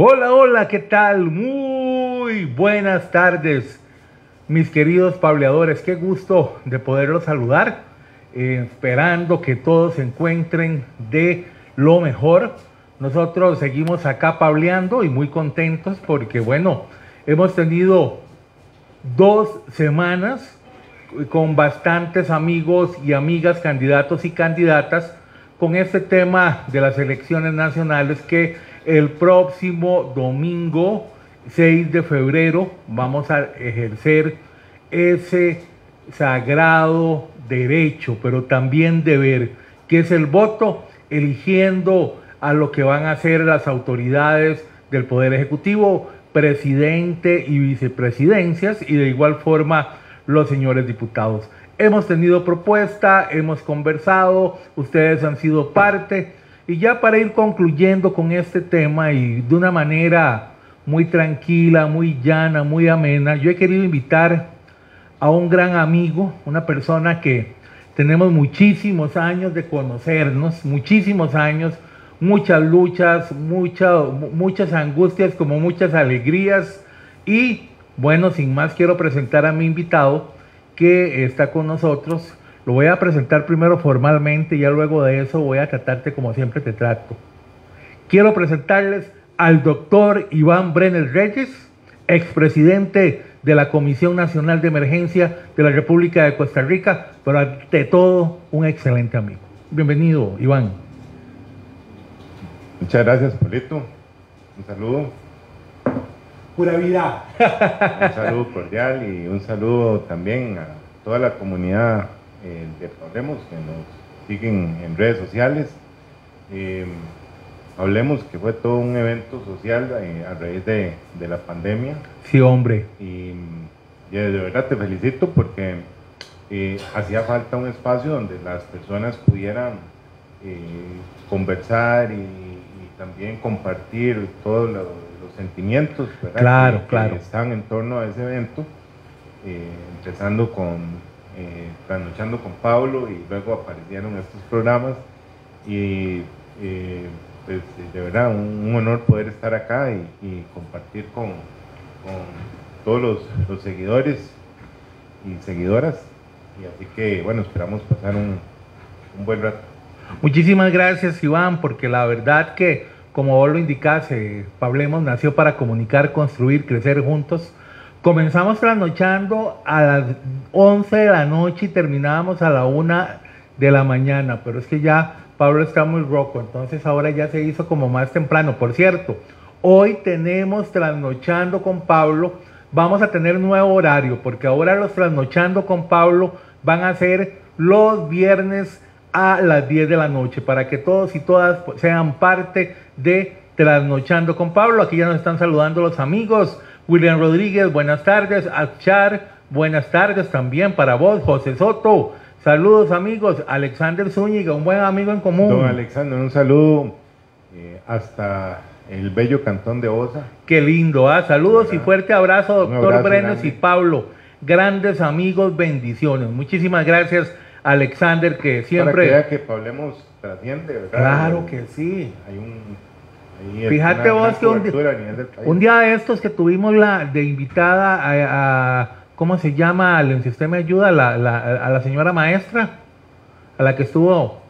Hola, hola, ¿qué tal? Muy buenas tardes, mis queridos pableadores. Qué gusto de poderlos saludar, eh, esperando que todos se encuentren de lo mejor. Nosotros seguimos acá pableando y muy contentos porque, bueno, hemos tenido dos semanas con bastantes amigos y amigas, candidatos y candidatas, con este tema de las elecciones nacionales que el próximo domingo 6 de febrero vamos a ejercer ese sagrado derecho, pero también deber, que es el voto, eligiendo a lo que van a ser las autoridades del Poder Ejecutivo, presidente y vicepresidencias, y de igual forma los señores diputados. Hemos tenido propuesta, hemos conversado, ustedes han sido parte, y ya para ir concluyendo con este tema y de una manera muy tranquila, muy llana, muy amena, yo he querido invitar a un gran amigo, una persona que tenemos muchísimos años de conocernos, muchísimos años, muchas luchas, muchas angustias como muchas alegrías y bueno, sin más quiero presentar a mi invitado que está con nosotros. Lo voy a presentar primero formalmente y ya luego de eso voy a tratarte como siempre te trato. Quiero presentarles al doctor Iván Brenner Reyes, expresidente de la Comisión Nacional de Emergencia de la República de Costa Rica, pero ante todo un excelente amigo. Bienvenido, Iván. Muchas gracias, Polito. Un saludo pura vida. un saludo cordial y un saludo también a toda la comunidad eh, de Hablemos que nos siguen en redes sociales. Eh, hablemos que fue todo un evento social eh, a raíz de, la pandemia. Sí, hombre. Y, de verdad te felicito porque hacía falta un espacio donde las personas pudieran conversar y, y, también compartir todo lo sentimientos Claro, claro. están en torno a ese evento, eh, empezando con eh, Trasnochando con Pablo y luego aparecieron estos programas y eh, pues de verdad un, honor poder estar acá y, compartir con, todos los, seguidores y seguidoras y así que bueno esperamos pasar un, un buen rato. Muchísimas gracias Iván porque la verdad que como vos lo indicás, eh, Pablemos nació para comunicar, construir, crecer juntos. Comenzamos trasnochando a las 11 de la noche y terminábamos a la 1 de la mañana, pero es que ya Pablo está muy roco, entonces ahora ya se hizo como más temprano. Por cierto, hoy tenemos trasnochando con Pablo, vamos a tener nuevo horario, porque ahora los trasnochando con Pablo van a ser los viernes a las 10 de la noche, para que todos y todas sean parte de Trasnochando con Pablo. Aquí ya nos están saludando los amigos. William Rodríguez, buenas tardes. Achar, buenas tardes también para vos. José Soto, saludos amigos. Alexander Zúñiga, un buen amigo en común. Don Alexander, un saludo eh, hasta el bello cantón de Osa. Qué lindo, ¿ah? Saludos y fuerte abrazo, doctor Brenes y Pablo. Grandes amigos, bendiciones. Muchísimas gracias Alexander, que siempre... Para que vea que Pablemos trasciende, ¿verdad? Claro que sí. Hay un... Fíjate vos que un día, de estos que tuvimos la de invitada a, ¿cómo se llama? Al sistema de ayuda, la, a la señora maestra, a la que estuvo,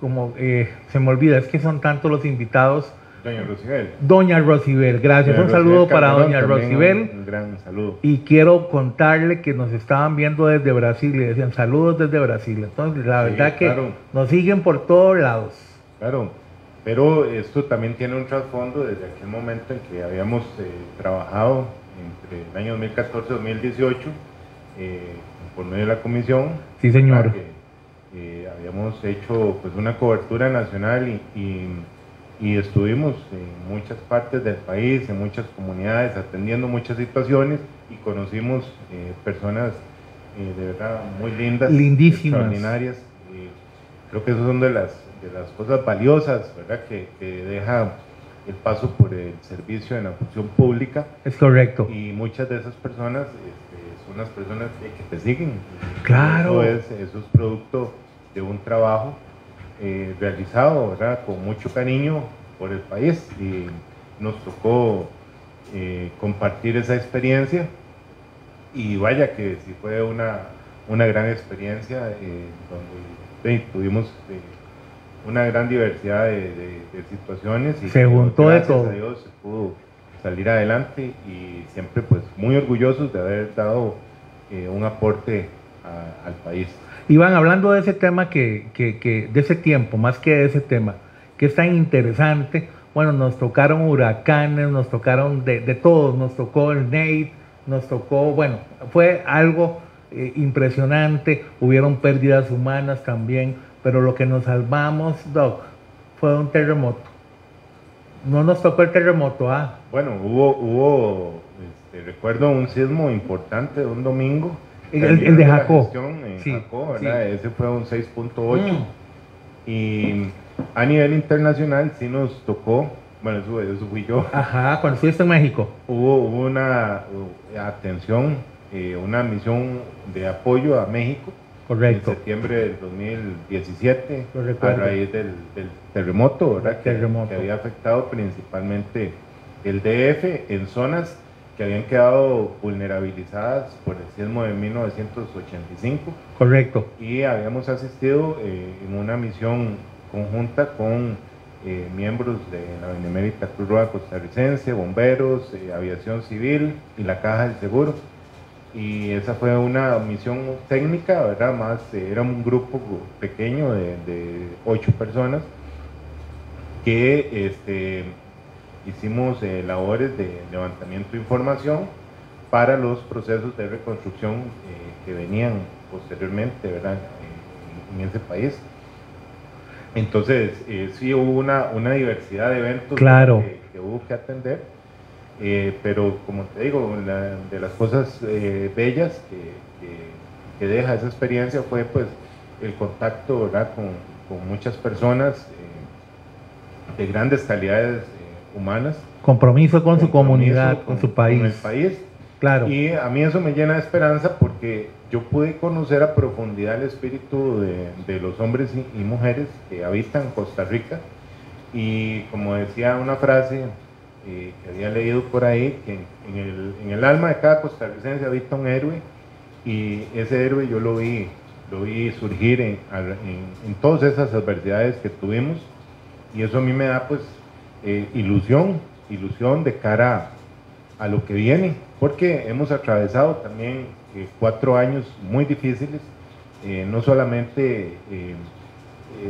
como eh, se me olvida, es que son tantos los invitados Doña Rosibel. Doña Rosibel, gracias. un saludo para Doña Rosibel. Un, gran saludo. Y quiero contarle que nos estaban viendo desde Brasil y decían saludos desde Brasil. Entonces, la verdad que nos siguen por todos lados. Claro, pero esto también tiene un trasfondo desde aquel momento en que habíamos eh, trabajado entre el año 2014 y 2018 eh, por medio de la comisión. Sí, señor. Eh, habíamos hecho pues una cobertura nacional y y estuvimos en muchas partes del país, en muchas comunidades, atendiendo muchas situaciones y conocimos personas de verdad muy lindas, lindísimas, extraordinarias. creo que esas son de las, de las cosas valiosas ¿verdad? Que, que, deja el paso por el servicio de la función pública. Es correcto. Y muchas de esas personas este, son las personas que, te siguen. Claro. Eso es, eso es producto de un trabajo eh, realizado ¿verdad? con mucho cariño por el país y, nos tocó eh, compartir esa experiencia y vaya que sí fue una, una gran experiencia donde tuvimos una gran diversidad de, situaciones y se juntó de todo. A Dios se pudo salir adelante y siempre pues muy orgullosos de haber dado un aporte al país. Iván, hablando de ese tema, que, que, de ese tiempo, más que de ese tema, que es tan interesante, bueno, nos tocaron huracanes, nos tocaron de, de todos, nos tocó el Nate, nos tocó, bueno, fue algo eh, impresionante, hubieron pérdidas humanas también, pero lo que nos salvamos, Doc, fue un terremoto. No nos tocó el terremoto, ¿ah? Bueno, hubo, hubo este, recuerdo un sismo importante un domingo el, de Jacó. Ese fue un 6.8. Mm. Y a nivel internacional sí nos tocó, bueno, eso, fui yo. Ajá, cuando fuiste en México. Hubo, una atención, eh, una misión de apoyo a México. Correcto. En septiembre del 2017, a raíz del, terremoto, ¿verdad? terremoto. que había afectado principalmente el DF en zonas que habían quedado vulnerabilizadas por el sismo de 1985. Correcto. Y habíamos asistido eh, en una misión conjunta con eh, miembros de la Benemérita Cruz Roja costarricense, bomberos, eh, aviación civil y la Caja del Seguro. Y esa fue una misión técnica, ¿verdad? Más, era un grupo pequeño de, de ocho personas que este, hicimos eh, labores de levantamiento de información para los procesos de reconstrucción eh, que venían posteriormente ¿verdad? en ese país. Entonces, eh, sí hubo una, una, diversidad de eventos claro. que, hubo que atender, pero como te digo, de las cosas bellas que, que, deja esa experiencia fue pues el contacto ¿verdad? Con, con muchas personas de grandes calidades humanas. Compromiso con su comunidad, con, su país. Con el país. Claro. Y a mí eso me llena de esperanza porque yo pude conocer a profundidad el espíritu de, los hombres y, mujeres que habitan Costa Rica. Y como decía una frase que había leído por ahí, que en el, alma de cada costarricense habita un héroe y ese héroe yo lo vi, lo vi surgir en, en todas esas adversidades que tuvimos y eso a mí me da pues eh, ilusión, ilusión de cara a, lo que viene, porque hemos atravesado también eh, cuatro años muy difíciles, eh, no solamente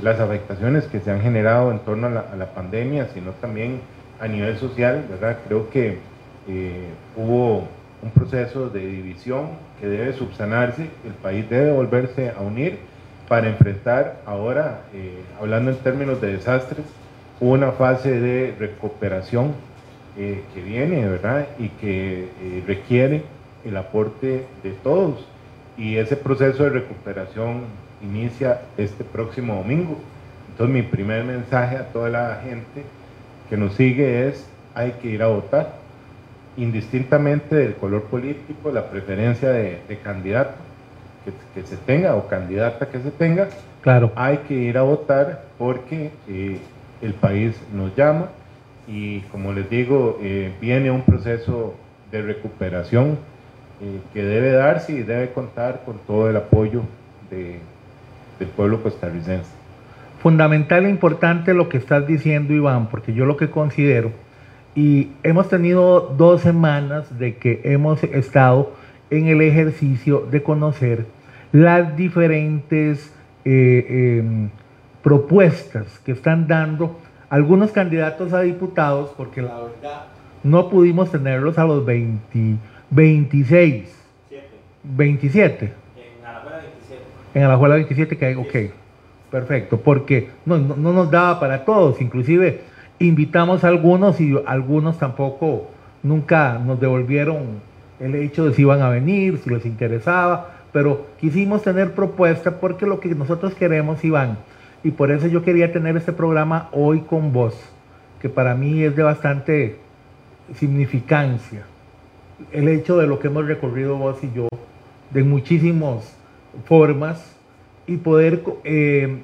las afectaciones que se han generado en torno a la, pandemia, sino también a nivel social, ¿verdad? Creo que hubo un proceso de división que debe subsanarse, el país debe volverse a unir para enfrentar ahora, hablando en términos de desastres, una fase de recuperación eh, que viene, ¿verdad? Y que eh, requiere el aporte de todos. Y ese proceso de recuperación inicia este próximo domingo. Entonces mi primer mensaje a toda la gente que nos sigue es, hay que ir a votar, indistintamente del color político, la preferencia de, candidato que, se tenga o candidata que se tenga, claro. hay que ir a votar porque eh, el país nos llama y como les digo, eh, viene un proceso de recuperación eh, que debe darse y debe contar con todo el apoyo del pueblo costarricense. Fundamental e importante lo que estás diciendo, Iván, porque yo lo que considero, y hemos tenido dos semanas de que hemos estado en el ejercicio de conocer las diferentes eh, em, propuestas que están dando algunos candidatos a diputados, porque la verdad no pudimos tenerlos a los 20, 26. 27. En Alajuela 27. En Alajuela 27, que hay, ok, perfecto, porque no, no, nos daba para todos, inclusive invitamos a algunos y algunos tampoco nunca nos devolvieron el hecho de si iban a venir, si les interesaba, pero quisimos tener propuesta porque lo que nosotros queremos, Iván, y por eso yo quería tener este programa hoy con vos, que para mí es de bastante significancia. El hecho de lo que hemos recorrido vos y yo, de muchísimas formas, y poder eh,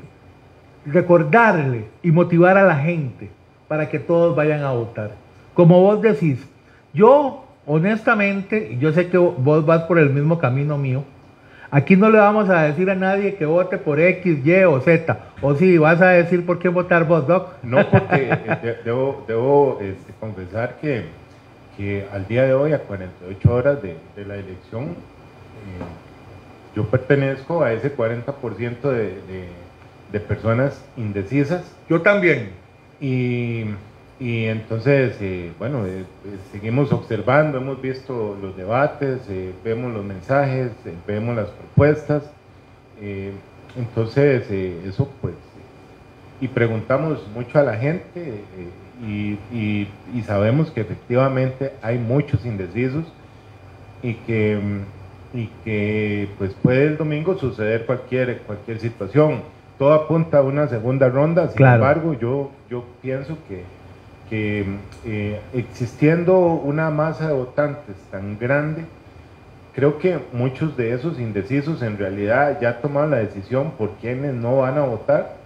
recordarle y motivar a la gente para que todos vayan a votar. como vos decís, yo honestamente, yo sé que vos vas por el mismo camino mío, Aquí no le vamos a decir a nadie que vote por X, Y o Z. O si vas a decir por qué votar vos, Doc. No, porque eh, debo, este, confesar que, al día de hoy, a 48 horas de, la elección, eh, yo pertenezco a ese 40% de, de personas indecisas. Yo también. Y y entonces, eh, bueno, eh, eh, seguimos observando, hemos visto los debates, vemos los mensajes, vemos las propuestas. entonces, eso pues, y preguntamos mucho a la gente y, y, sabemos que efectivamente hay muchos indecisos y que, y que pues puede el domingo suceder cualquier, cualquier situación. Todo apunta a una segunda ronda, sin embargo, yo, yo pienso que que eh, existiendo una masa de votantes tan grande, creo que muchos de esos indecisos en realidad ya tomaron la decisión por quienes no van a votar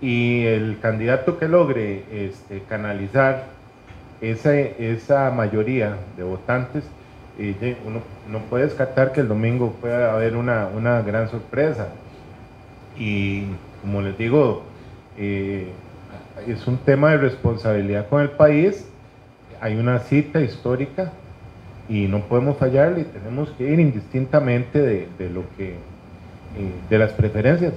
y el candidato que logre este, canalizar esa, esa mayoría de votantes, uno no puede descartar que el domingo pueda haber una, una gran sorpresa. Y como les digo, eh, es un tema de responsabilidad con el país, hay una cita histórica y no podemos fallarle y tenemos que ir indistintamente de, lo que, eh, de las preferencias,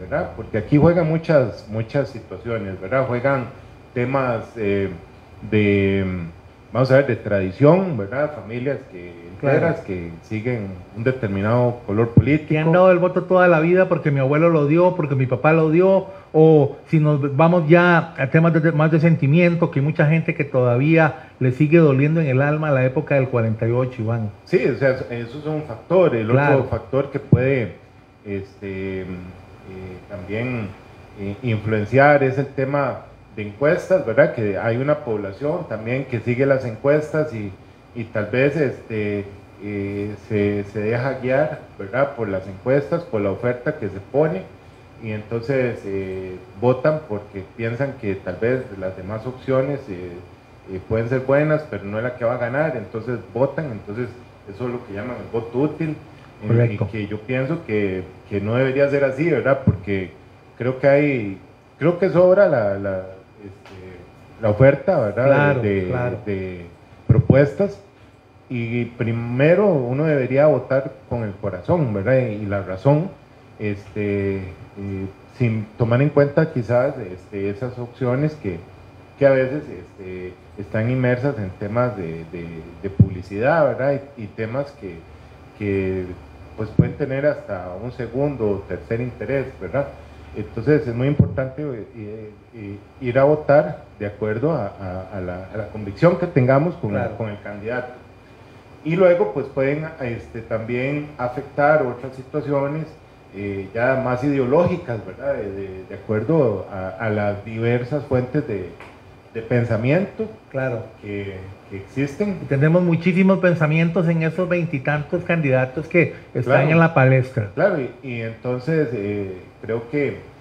¿verdad? Porque aquí juegan muchas, muchas situaciones, ¿verdad? Juegan temas eh, de, vamos a ver, de tradición, ¿verdad? Familias que que siguen un determinado color político. Que han dado el voto toda la vida porque mi abuelo lo dio, porque mi papá lo dio, o si nos vamos ya a temas de, más de sentimiento, que hay mucha gente que todavía le sigue doliendo en el alma la época del 48, Iván. Sí, o sea, eso es un factor. El otro factor que puede este, eh, también eh, influenciar es el tema de encuestas, ¿verdad? Que hay una población también que sigue las encuestas y y tal vez este, eh, se, se, deja guiar ¿verdad? por las encuestas, por la oferta que se pone y entonces eh, votan porque piensan que tal vez las demás opciones eh, pueden ser buenas, pero no es la que va a ganar, entonces votan, entonces eso es lo que llaman el voto útil, y que yo pienso que, que, no debería ser así, ¿verdad? Porque creo que hay, creo que sobra la, la, la oferta, ¿verdad? de, propuestas y primero uno debería votar con el corazón, ¿verdad? Y la razón, este, eh, sin tomar en cuenta quizás este, esas opciones que, que a veces este, están inmersas en temas de, de, publicidad, ¿verdad? Y, temas que, que, pues pueden tener hasta un segundo o tercer interés, ¿verdad? Entonces es muy importante eh, eh, ir a votar de acuerdo a, la, convicción que tengamos con, con, el candidato. Y luego pues pueden este, también afectar otras situaciones eh, ya más ideológicas, ¿verdad? De, acuerdo a, las diversas fuentes de, pensamiento claro. que, existen. tenemos muchísimos pensamientos en esos veintitantos candidatos que están en la palestra. Claro, y, entonces creo que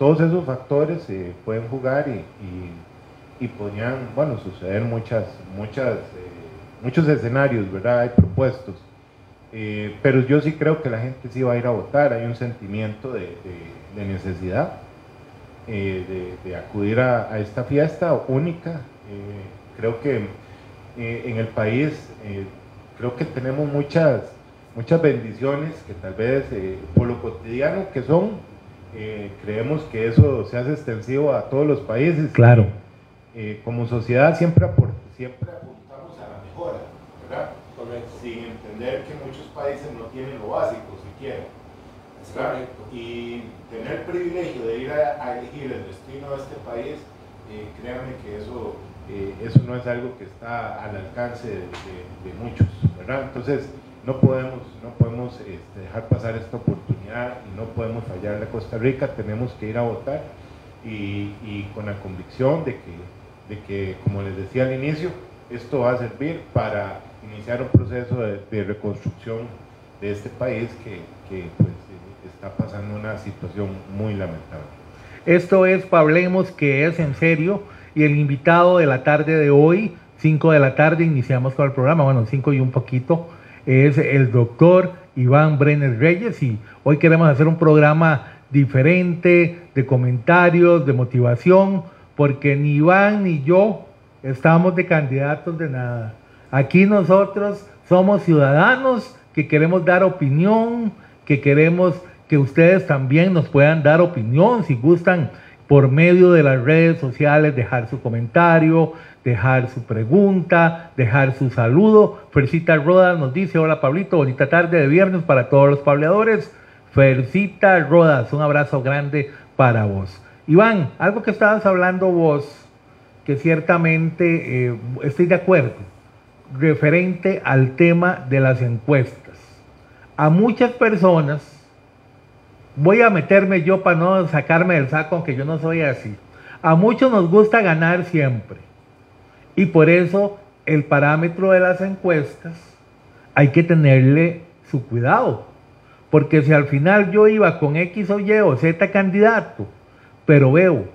todos esos factores eh, pueden jugar y, y, podrían, bueno, suceder muchas, muchas, eh, muchos escenarios, ¿verdad? Hay propuestos. Eh, pero yo sí creo que la gente sí va a ir a votar, hay un sentimiento de, necesidad de, acudir a, esta fiesta única. creo que en el país, creo que tenemos muchas, muchas bendiciones que tal vez por lo cotidiano que son, eh, creemos que eso se hace extensivo a todos los países. Claro. Eh, como sociedad siempre, siempre apuntamos a la mejora, ¿verdad? Sin entender que muchos países no tienen lo básico siquiera. Y tener el privilegio de ir a, elegir el destino de este país, eh, créanme que eso, eso no es algo que está al alcance de, de muchos, ¿verdad? Entonces, no podemos, no podemos este, dejar pasar esta oportunidad y no podemos fallarle a Costa Rica, tenemos que ir a votar y, y con la convicción de que, de que, como les decía al inicio, esto va a servir para iniciar un proceso de, reconstrucción de este país que, que pues, está pasando una situación muy lamentable. Esto es Pablemos, que es en serio, y el invitado de la tarde de hoy 5 de la tarde iniciamos con el programa, bueno, 5 y un poquito, es el doctor Iván Brenner Reyes y hoy queremos hacer un programa diferente de comentarios, de motivación, porque ni Iván ni yo estamos de candidatos de nada. Aquí nosotros somos ciudadanos que queremos dar opinión, que queremos que ustedes también nos puedan dar opinión si gustan por medio de las redes sociales, dejar su comentario, dejar su pregunta, dejar su saludo. Fercita Rodas nos dice, hola Pablito, bonita tarde de viernes para todos los pableadores. Fercita Rodas, un abrazo grande para vos. Iván, algo que estabas hablando vos, que ciertamente eh, estoy de acuerdo, referente al tema de las encuestas. A muchas personas, voy a meterme yo para no sacarme del saco, aunque yo no soy así. A muchos nos gusta ganar siempre. Y por eso el parámetro de las encuestas hay que tenerle su cuidado. Porque si al final yo iba con X o Y o Z candidato, pero veo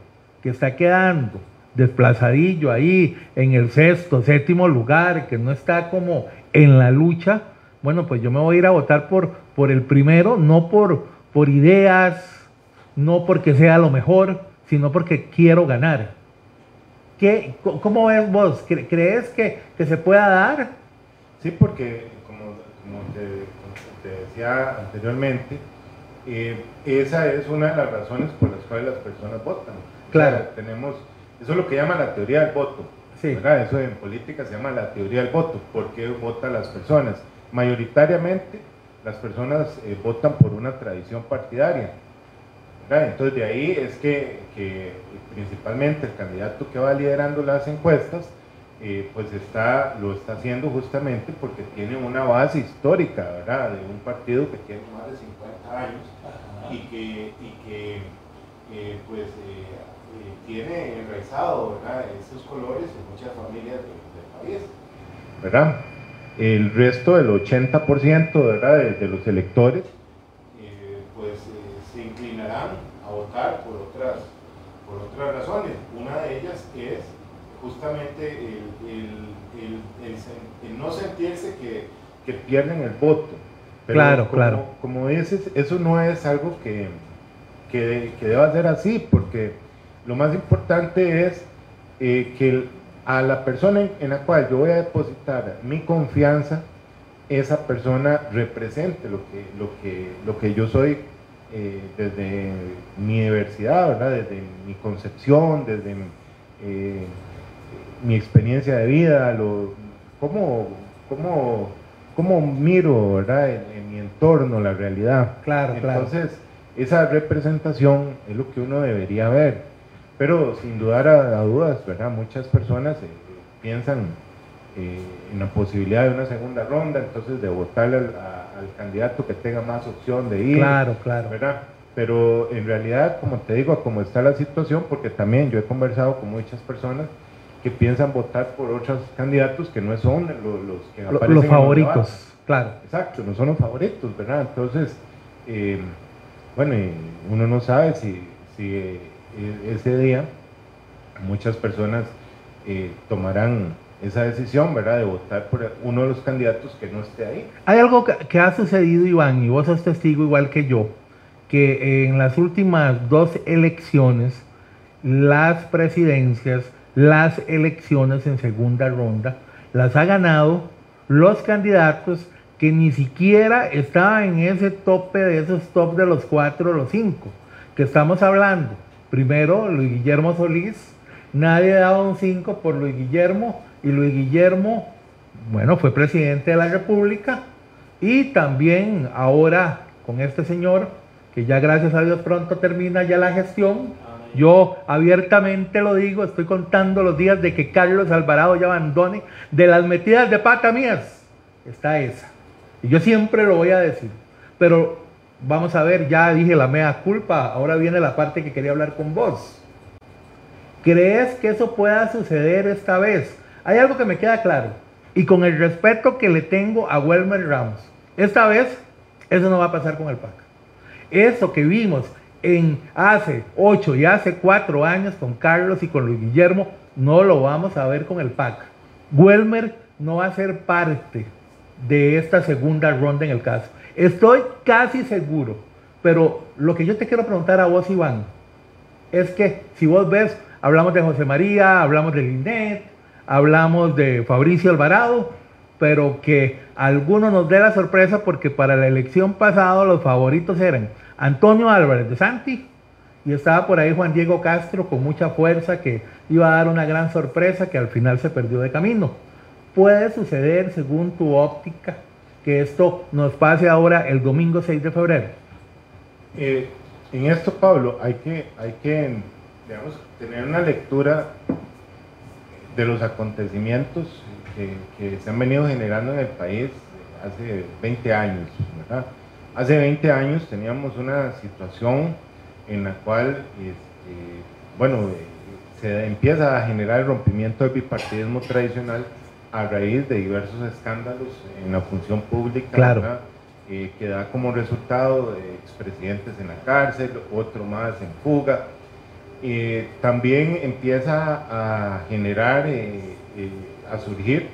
que está quedando desplazadillo ahí en el sexto, séptimo lugar, que no está como en la lucha, bueno, pues yo me voy a ir a votar por, por el primero, no por, por ideas, no porque sea lo mejor, sino porque quiero ganar. ¿Qué, ¿Cómo ves vos? ¿Crees que, se pueda dar? Sí, porque como, te, decía anteriormente, eh, esa es una de las razones por las cuales las personas votan. Claro. tenemos, eso es lo que llama la teoría del voto. Sí. Eso en política se llama la teoría del voto. ¿Por qué votan las personas? Mayoritariamente las personas eh, votan por una tradición partidaria. Entonces de ahí es que, principalmente el candidato que va liderando las encuestas, eh, pues está, lo está haciendo justamente porque tiene una base histórica, ¿verdad? De un partido que tiene más de 50 años y que, y que eh, pues tiene enraizado, ¿verdad? Esos colores en muchas familias del, del país, ¿verdad? El resto del 80% ¿verdad? De, los electores eh, pues eh, se inclinarán a votar por otras, por otras razones. Una de ellas es justamente el, no sentirse que, que, pierden el voto. claro, claro. Como dices, eso no es algo que, que, que deba ser así, porque lo más importante es eh, que el, a la persona en, la cual yo voy a depositar mi confianza, esa persona represente lo que, lo que, lo que yo soy eh, desde mi diversidad, ¿verdad? desde mi concepción, desde eh, mi experiencia de vida, lo, cómo, cómo, cómo miro ¿verdad? En, mi entorno, la realidad. Claro, Entonces, esa representación es lo que uno debería ver. Pero sin dudar a, dudas, ¿verdad? Muchas personas eh, piensan eh, en la posibilidad de una segunda ronda, entonces de votar al, candidato que tenga más opción de ir. Claro, claro. ¿verdad? Pero en realidad, como te digo, como está la situación, porque también yo he conversado con muchas personas que piensan votar por otros candidatos que no son los, que aparecen los favoritos, claro. Exacto, no son los favoritos, ¿verdad? Entonces, eh, bueno, uno no sabe si, si e-, ese día muchas personas eh, tomarán esa decisión, ¿verdad?, de votar por uno de los candidatos que no esté ahí. Hay algo que, ha sucedido, Iván, y vos sos testigo igual que yo, que en las últimas dos elecciones, las presidencias, las elecciones en segunda ronda, las ha ganado los candidatos que ni siquiera estaban en ese tope de esos top de los cuatro o los cinco, que estamos hablando Primero, Luis Guillermo Solís. Nadie daba un 5 por Luis Guillermo y Luis Guillermo, bueno, fue presidente de la República y también ahora con este señor, que ya gracias a Dios pronto termina ya la gestión. Yo abiertamente lo digo, estoy contando los días de que Carlos Alvarado ya abandone. De las metidas de pata mías, está esa. Y yo siempre lo voy a decir. Pero Vamos a ver, ya dije la mea culpa, ahora viene la parte que quería hablar con vos. ¿Crees que eso pueda suceder esta vez? Hay algo que me queda claro, y con el respeto que le tengo a Welmer Ramos, esta vez eso no va a pasar con el PAC. Eso que vimos en hace ocho y hace cuatro años con Carlos y con Luis Guillermo, no lo vamos a ver con el PAC. Welmer no va a ser parte de esta segunda ronda en el caso. Estoy casi seguro, pero lo que yo te quiero preguntar a vos, Iván, es que si vos ves, hablamos de José María, hablamos de Linet, hablamos de Fabricio Alvarado, pero que alguno nos dé la sorpresa porque para la elección pasada los favoritos eran Antonio Álvarez de Santi y estaba por ahí Juan Diego Castro con mucha fuerza que iba a dar una gran sorpresa que al final se perdió de camino. Puede suceder, según tu óptica, que esto nos pase ahora el domingo 6 de febrero. Eh, en esto, Pablo, hay que, hay que tener una lectura de los acontecimientos que, se han venido generando en el país hace 20 años. Hace 20 años teníamos una situación en la cual, este, bueno, se empieza a generar el rompimiento del bipartidismo tradicional a raíz de diversos escándalos en la función pública, eh, que da como resultado expresidentes en la cárcel, otro más en fuga. Eh, también empieza a generar, eh, a surgir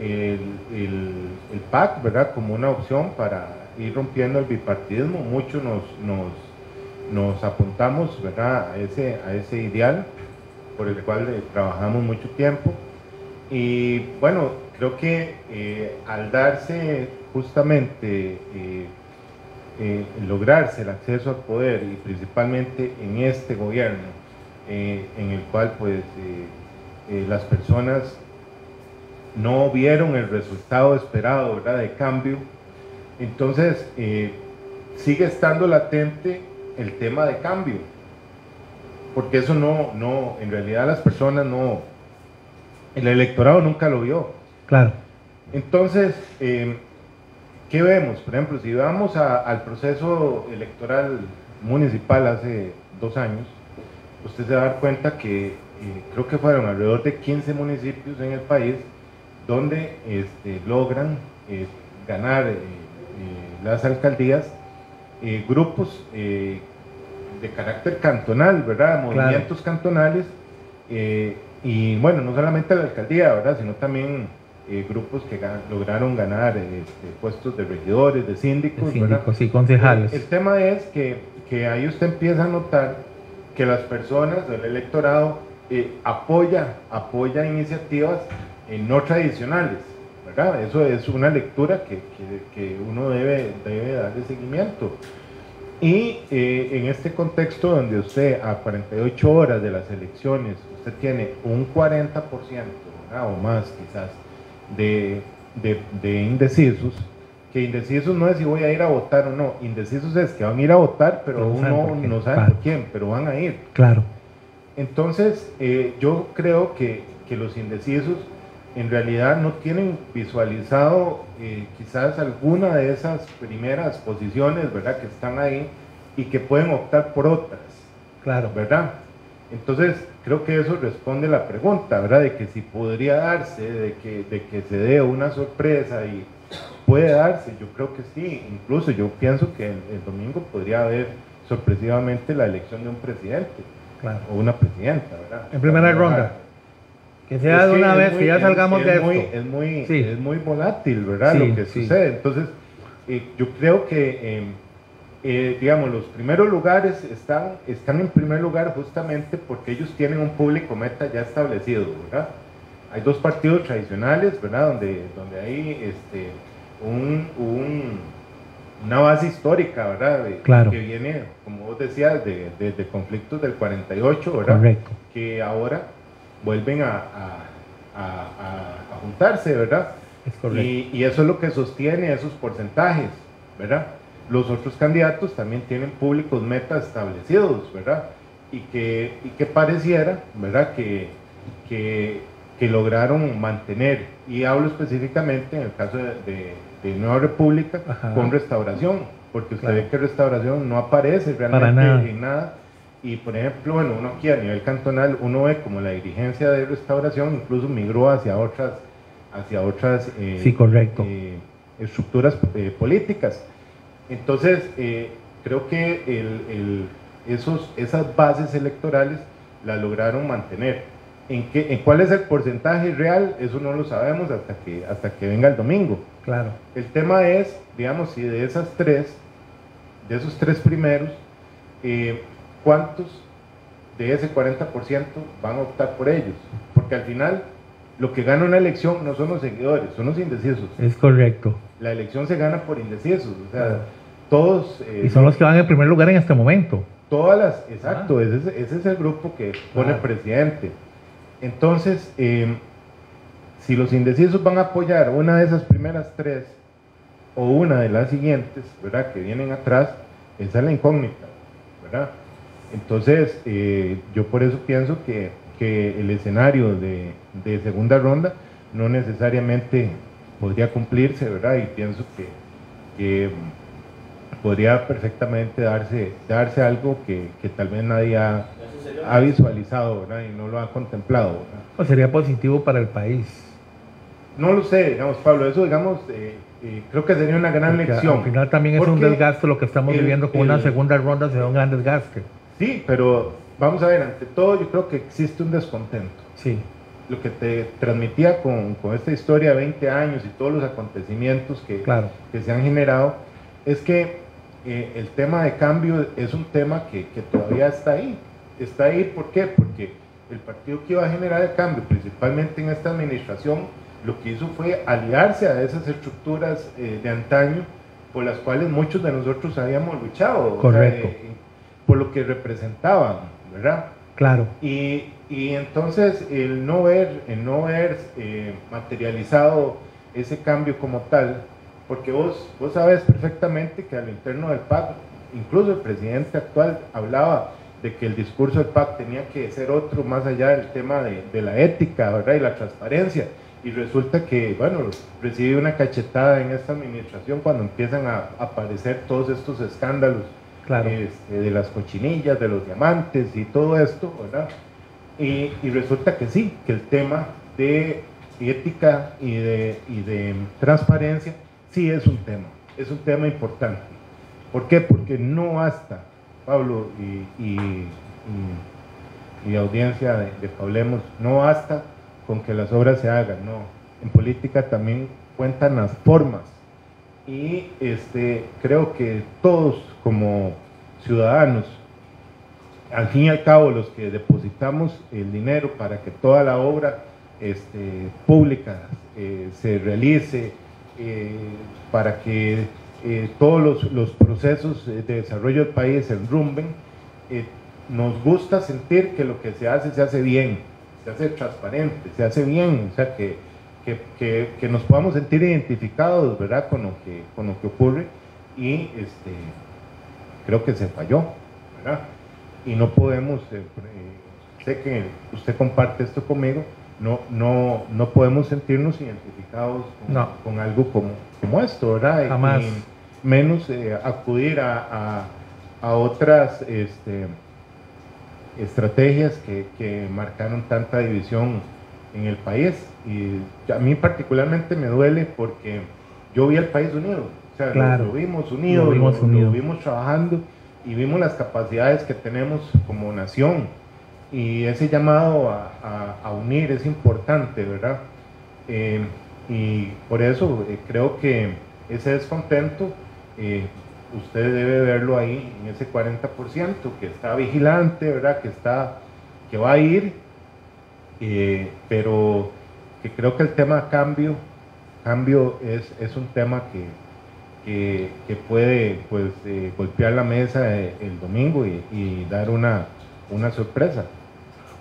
el, el, PAC, ¿verdad? Como una opción para ir rompiendo el bipartidismo. Muchos nos, nos, nos apuntamos, ¿verdad? A ese, a ese ideal por el cual trabajamos mucho tiempo. Y bueno, creo que eh, al darse justamente, eh, eh, lograrse el acceso al poder y principalmente en este gobierno, en el cual pues las personas no vieron el resultado esperado ¿verdad? de cambio, entonces sigue estando latente el tema de cambio, porque eso no, no, en realidad las personas no, el electorado nunca lo vio. Claro. Entonces, eh, ¿qué vemos? Por ejemplo, si vamos al proceso electoral municipal hace dos años, usted se va a dar cuenta que eh, creo que fueron alrededor de 15 municipios en el país donde este, logran eh, ganar las alcaldías grupos de carácter cantonal, ¿verdad? Movimientos cantonales y bueno, no solamente la alcaldía, ¿verdad? Sino también eh, grupos que lograron ganar este, puestos de regidores, de síndicos, síndicos y concejales. El, tema es que, que, ahí usted empieza a notar que las personas, el electorado, eh, apoya, apoya iniciativas eh, no tradicionales, ¿verdad? Eso es una lectura que, que, que uno debe, debe darle seguimiento. Y eh, en este contexto donde usted a 48 horas de las elecciones, usted tiene un 40% o más quizás de, de, indecisos, que indecisos no es si voy a ir a votar o no, indecisos es que van a ir a votar, pero uno no sabe por quién, pero van a ir. Claro. Entonces, eh, yo creo que, que los indecisos en realidad no tienen visualizado eh, quizás alguna de esas primeras posiciones, ¿verdad? Que están ahí y que pueden optar por otras. Claro. ¿Verdad? Entonces, creo que eso responde la pregunta, ¿verdad? De que si podría darse, de que, de que se dé una sorpresa y puede darse, yo creo que sí. Incluso yo pienso que el, domingo podría haber sorpresivamente la elección de un presidente claro. o una presidenta, ¿verdad? En primera ronda. Que sea de una vez, que ya salgamos de muy, esto. Es muy, es muy volátil, ¿verdad? lo que sucede. Entonces, eh, yo creo que, em, eh, digamos, los primeros lugares están, están en primer lugar justamente porque ellos tienen un público meta ya establecido, ¿verdad? Hay dos partidos tradicionales, ¿verdad? Donde, donde hay este, un, un, una base histórica, ¿verdad? claro. Que viene, como vos decías, de, de, conflictos del 48, ¿verdad? Correcto. Que ahora vuelven a, juntarse, ¿verdad? Y, y, eso es lo que sostiene esos porcentajes, ¿verdad? Los otros candidatos también tienen públicos metas establecidos, ¿verdad? Y que, y que pareciera, ¿verdad? Que, que, que, lograron mantener, y hablo específicamente en el caso de, de, Nueva República, con restauración, porque usted ve que restauración no aparece realmente en nada y por ejemplo, bueno, uno aquí a nivel cantonal, uno ve como la dirigencia de restauración incluso migró hacia otras, hacia otras eh, sí, correcto. Eh, estructuras eh, políticas. Entonces, creo que el, el, esos, esas bases electorales las lograron mantener. ¿En, qué, ¿En cuál es el porcentaje real? Eso no lo sabemos hasta que, hasta que venga el domingo. Claro. El tema es, digamos, si de esas tres, de esos tres primeros, eh, ¿cuántos de ese 40% van a optar por ellos? Porque al final lo que gana una elección no son los seguidores, son los indecisos. Es correcto. La elección se gana por indecisos, o sea, todos... Eh, y son los que van en primer lugar en este momento. Todas las, exacto, ese, es, ese, es el grupo que pone el presidente. Entonces, eh, si los indecisos van a apoyar una de esas primeras tres o una de las siguientes, ¿verdad? Que vienen atrás, esa es la incógnita, ¿verdad? Entonces, eh, yo por eso pienso que, que el escenario de, de, segunda ronda no necesariamente podría cumplirse, ¿verdad? Y pienso que, que podría perfectamente darse, darse algo que, que tal vez nadie ha, ha visualizado, ¿verdad? Y no lo ha contemplado, ¿verdad? ¿O sería positivo para el país? No lo sé, digamos, Pablo, eso, digamos, eh, eh, creo que sería una gran lección. Al final también es un desgaste lo que estamos viviendo con una segunda ronda, sería un gran desgaste. Sí, pero vamos a ver, ante todo yo creo que existe un descontento. Sí. Lo que te transmitía con, con esta historia de 20 años y todos los acontecimientos que, que se han generado, es que eh, el tema de cambio es un tema que, que todavía está ahí. Está ahí, ¿por qué? Porque el partido que iba a generar el cambio, principalmente en esta administración, lo que hizo fue aliarse a esas estructuras eh, de antaño por las cuales muchos de nosotros habíamos luchado. Correcto. Eh, por lo que representaban, ¿verdad? Claro. Y, y entonces el no ver, el no ver eh, materializado ese cambio como tal, porque vos, vos sabes perfectamente que al interno del PAC, incluso el presidente actual hablaba de que el discurso del PAC tenía que ser otro más allá del tema de, de la ética, ¿verdad? Y la transparencia y resulta que, bueno, recibe una cachetada en esta administración cuando empiezan a aparecer todos estos escándalos este, de las cochinillas, de los diamantes y todo esto, ¿verdad? Y, resulta que sí, que el tema de ética y de, y de transparencia sí es un tema, es un tema importante. ¿Por qué? Porque no basta, Pablo y, y, y audiencia de, de Pablemos, no basta con que las obras se hagan, no. En política también cuentan las formas. Y este, creo que todos como ciudadanos, al fin y al cabo los que depositamos el dinero para que toda la obra este, pública eh, se realice, eh, para que eh, todos los, los, procesos de desarrollo del país se enrumben, nos gusta sentir que lo que se hace se hace bien se hace transparente, se hace bien, o sea, que, que, que, nos podamos sentir identificados, ¿verdad?, con lo que, con lo que ocurre y este, creo que se falló, ¿verdad? Y no podemos, eh, eh, sé que usted comparte esto conmigo, no, no, no podemos sentirnos identificados con, algo como, como esto, ¿verdad? Jamás. menos eh, acudir a, a, a otras... Este, estrategias que, que, marcaron tanta división en el país. Y a mí particularmente me duele porque yo vi al país unido. O sea, lo, vimos unido, lo vimos, unido. vimos trabajando y vimos las capacidades que tenemos como nación. Y ese llamado a, a, unir es importante, ¿verdad? Eh, y por eso eh, creo que ese descontento eh, usted debe verlo ahí en ese 40% que está vigilante, ¿verdad? Que está, que va a ir, pero que creo que el tema cambio, cambio es, es un tema que, que, puede pues, eh, golpear la mesa eh, el domingo y, y, dar una, una sorpresa.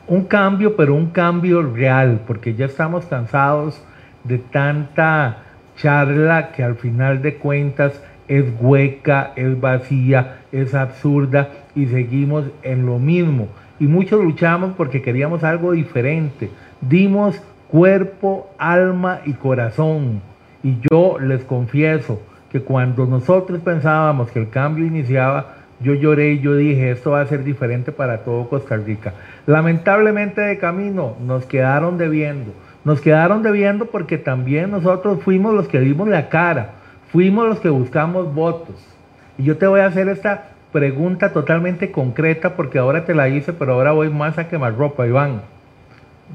Un cambio, pero un cambio real, porque ya estamos cansados de tanta charla que al final de cuentas es hueca, es vacía, es absurda y seguimos en lo mismo. Y muchos luchamos porque queríamos algo diferente. Dimos cuerpo, alma y corazón. Y yo les confieso que cuando nosotros pensábamos que el cambio iniciaba, yo lloré y yo dije, esto va a ser diferente para todo Costa Rica. Lamentablemente de camino nos quedaron debiendo. Nos quedaron debiendo porque también nosotros fuimos los que dimos la cara Fuimos los que buscamos votos. Y yo te voy a hacer esta pregunta totalmente concreta porque ahora te la hice, pero ahora voy más a quemar ropa, Iván.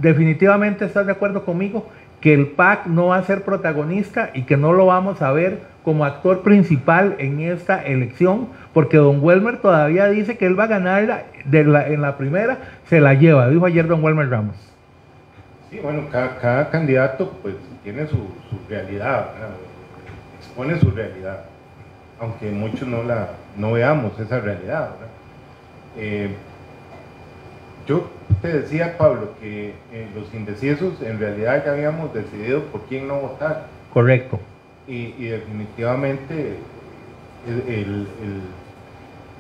Definitivamente estás de acuerdo conmigo que el PAC no va a ser protagonista y que no lo vamos a ver como actor principal en esta elección, porque don Welmer todavía dice que él va a ganar de en la primera, se la lleva, dijo ayer don Welmer Ramos. Sí, bueno, cada, candidato pues tiene su, realidad, expone su realidad, aunque muchos no, la, no veamos esa realidad. Yo te decía, Pablo, que eh, los indecisos en realidad ya habíamos decidido por quién no votar. Correcto. Y, definitivamente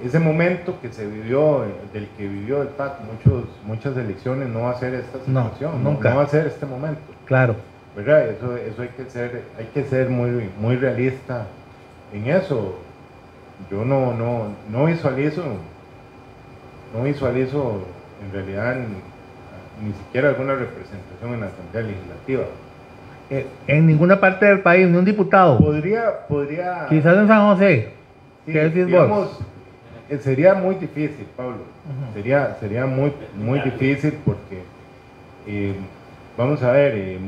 ese momento que se vivió, del que vivió el PAC, muchos, muchas elecciones, no va a ser esta situación, no, nunca. no va a ser este momento. Claro. ¿verdad? Eso, eso hay que ser, hay que ser muy, muy realista en eso. Yo no, no, no visualizo, no visualizo en realidad ni, siquiera alguna representación en la Asamblea Legislativa. Eh, en ninguna parte del país, ni un diputado. Podría, podría. Quizás en San José. ¿Qué decís vos? Eh, sería muy difícil, Pablo. Sería, sería muy, muy difícil porque, eh, vamos a ver,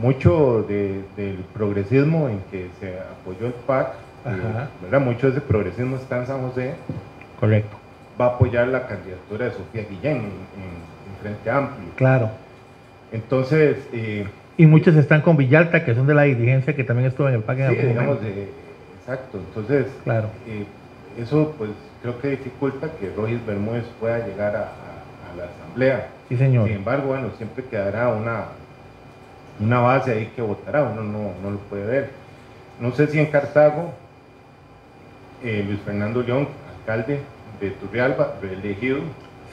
mucho del progresismo en que se apoyó el PAC, ¿verdad? mucho de ese progresismo está en San José. Correcto va a apoyar la candidatura de Sofía Guillén en, Frente Amplio. Claro. Entonces... Eh, y muchos están con Villalta, que son de la dirigencia que también estuvo en el PAC sí, digamos, exacto. Entonces, claro. Eh, eso pues creo que dificulta que Rogis Bermúdez pueda llegar a, la asamblea. Sí, señor. Sin embargo, bueno, siempre quedará una, una base ahí que votará, uno no, no lo puede ver. No sé si en Cartago, eh, Luis Fernando León, alcalde, de Turrialba reelegido.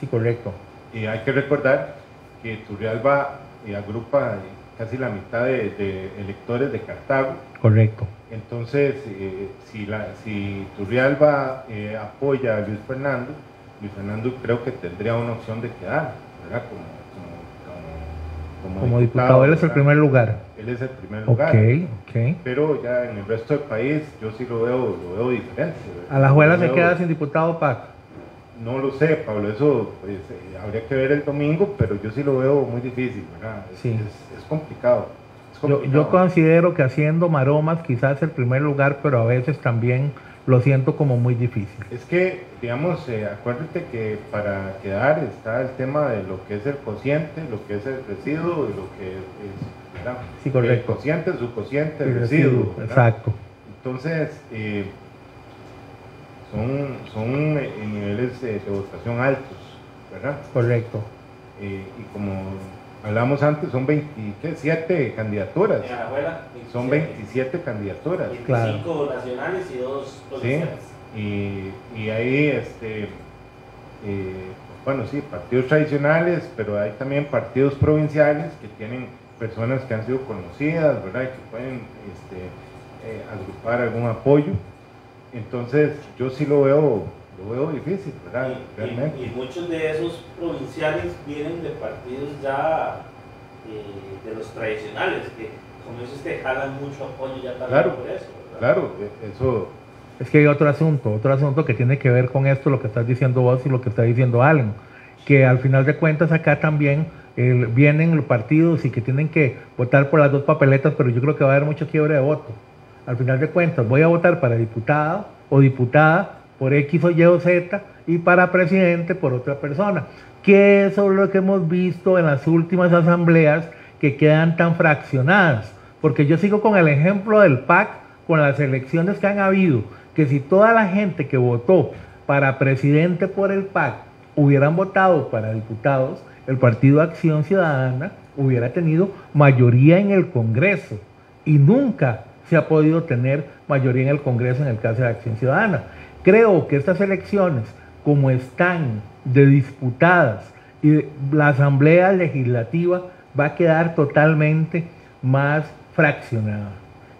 Sí, correcto. Y hay que recordar que Turrialba eh, agrupa casi la mitad de, electores de Cartago. Correcto. Entonces, eh, si, la, si Turrialba eh, apoya a Luis Fernando, Luis Fernando creo que tendría una opción de quedar, ¿verdad? Como, como, diputado, él es el primer lugar. Él es el primer lugar. Okay, okay. Pero ya en el resto del país yo sí lo veo, lo veo diferente. ¿A la juela se queda sin diputado PAC? No lo sé, Pablo, eso pues, eh, habría que ver el domingo, pero yo sí lo veo muy difícil, ¿verdad? Sí. Es, complicado. Yo, considero que haciendo maromas quizás el primer lugar, pero a veces también lo siento como muy difícil. Es que, digamos, eh, acuérdate que para quedar está el tema de lo que es el cociente, lo que es el residuo y lo que es, ¿verdad? Sí, correcto. El cociente, su cociente, el, residuo. Exacto. Entonces, eh, son, son eh, niveles de, votación altos, ¿verdad? Correcto. Eh, y como hablamos antes, son 27 candidaturas. son 27 candidaturas. 25 nacionales y 2 provinciales. Sí, y, ahí, este, eh, bueno, sí, partidos tradicionales, pero hay también partidos provinciales que tienen personas que han sido conocidas, ¿verdad? Y que pueden este, agrupar algún apoyo. Entonces, yo sí lo veo, lo veo difícil, ¿verdad? Y, Realmente. Y, muchos de esos provinciales vienen de partidos ya eh, de los tradicionales, que como dices, te jalan mucho apoyo ya también claro, por eso. Claro, e, eso. Es que hay otro asunto, otro asunto que tiene que ver con esto, lo que estás diciendo vos y lo que está diciendo Allen, que al final de cuentas acá también vienen los partidos y que tienen que votar por las dos papeletas, pero yo creo que va a haber mucho quiebre de voto al final de cuentas voy a votar para diputado o diputada por X o Y o Z y para presidente por otra persona. Que eso es lo que hemos visto en las últimas asambleas que quedan tan fraccionadas. Porque yo sigo con el ejemplo del PAC, con las elecciones que han habido, que si toda la gente que votó para presidente por el PAC hubieran votado para diputados, el Partido Acción Ciudadana hubiera tenido mayoría en el Congreso y nunca se ha podido tener mayoría en el Congreso en el caso de Acción Ciudadana. Creo que estas elecciones, como están de disputadas y la Asamblea Legislativa va a quedar totalmente más fraccionada.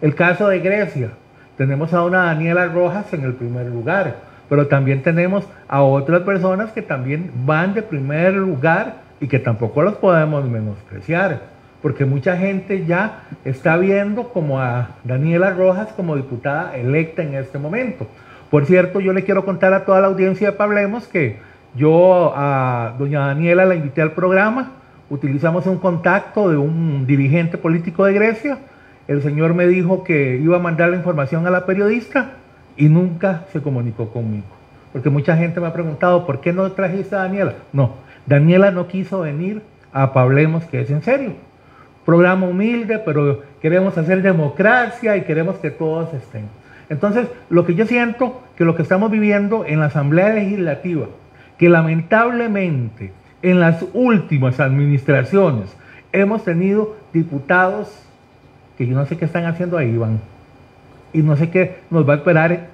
El caso de Grecia, tenemos a una Daniela Rojas en el primer lugar, pero también tenemos a otras personas que también van de primer lugar y que tampoco los podemos menospreciar porque mucha gente ya está viendo como a Daniela Rojas como diputada electa en este momento. Por cierto, yo le quiero contar a toda la audiencia de Pablemos que yo a doña Daniela la invité al programa utilizamos un contacto de un dirigente político de Grecia. El señor me dijo que iba a mandar la información a la periodista y nunca se comunicó conmigo. Porque mucha gente me ha preguntado, ¿por qué no trajiste a Daniela? No, Daniela no quiso venir a Pablemos, que es en serio. Programa humilde, pero queremos hacer democracia y queremos que todos estén. Entonces, lo que yo siento que lo que estamos viviendo en la Asamblea Legislativa, que lamentablemente en las últimas administraciones hemos tenido diputados que yo no sé qué están haciendo ahí, Iván, y no sé qué nos va a esperar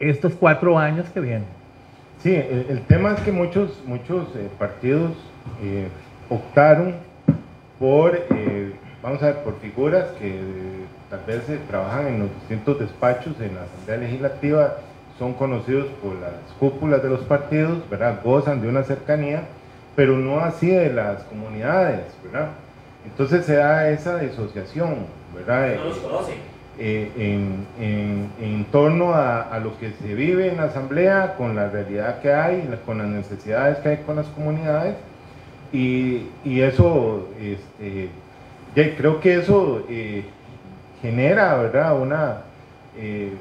estos cuatro años que vienen. Sí, el, tema es que muchos, muchos eh, partidos eh, optaron por, eh, vamos a ver, por figuras que tal vez trabajan en los distintos despachos en la Asamblea Legislativa, son conocidos por las cúpulas de los partidos, ¿verdad? Gozan de una cercanía, pero no así de las comunidades, ¿verdad? Entonces se da esa disociación, ¿verdad? No los conocen eh, en, en, torno a, a, lo que se vive en la asamblea, con la realidad que hay, con las necesidades que hay con las comunidades. Y, y eso, este, creo que eso eh, genera, ¿verdad? Una, eh,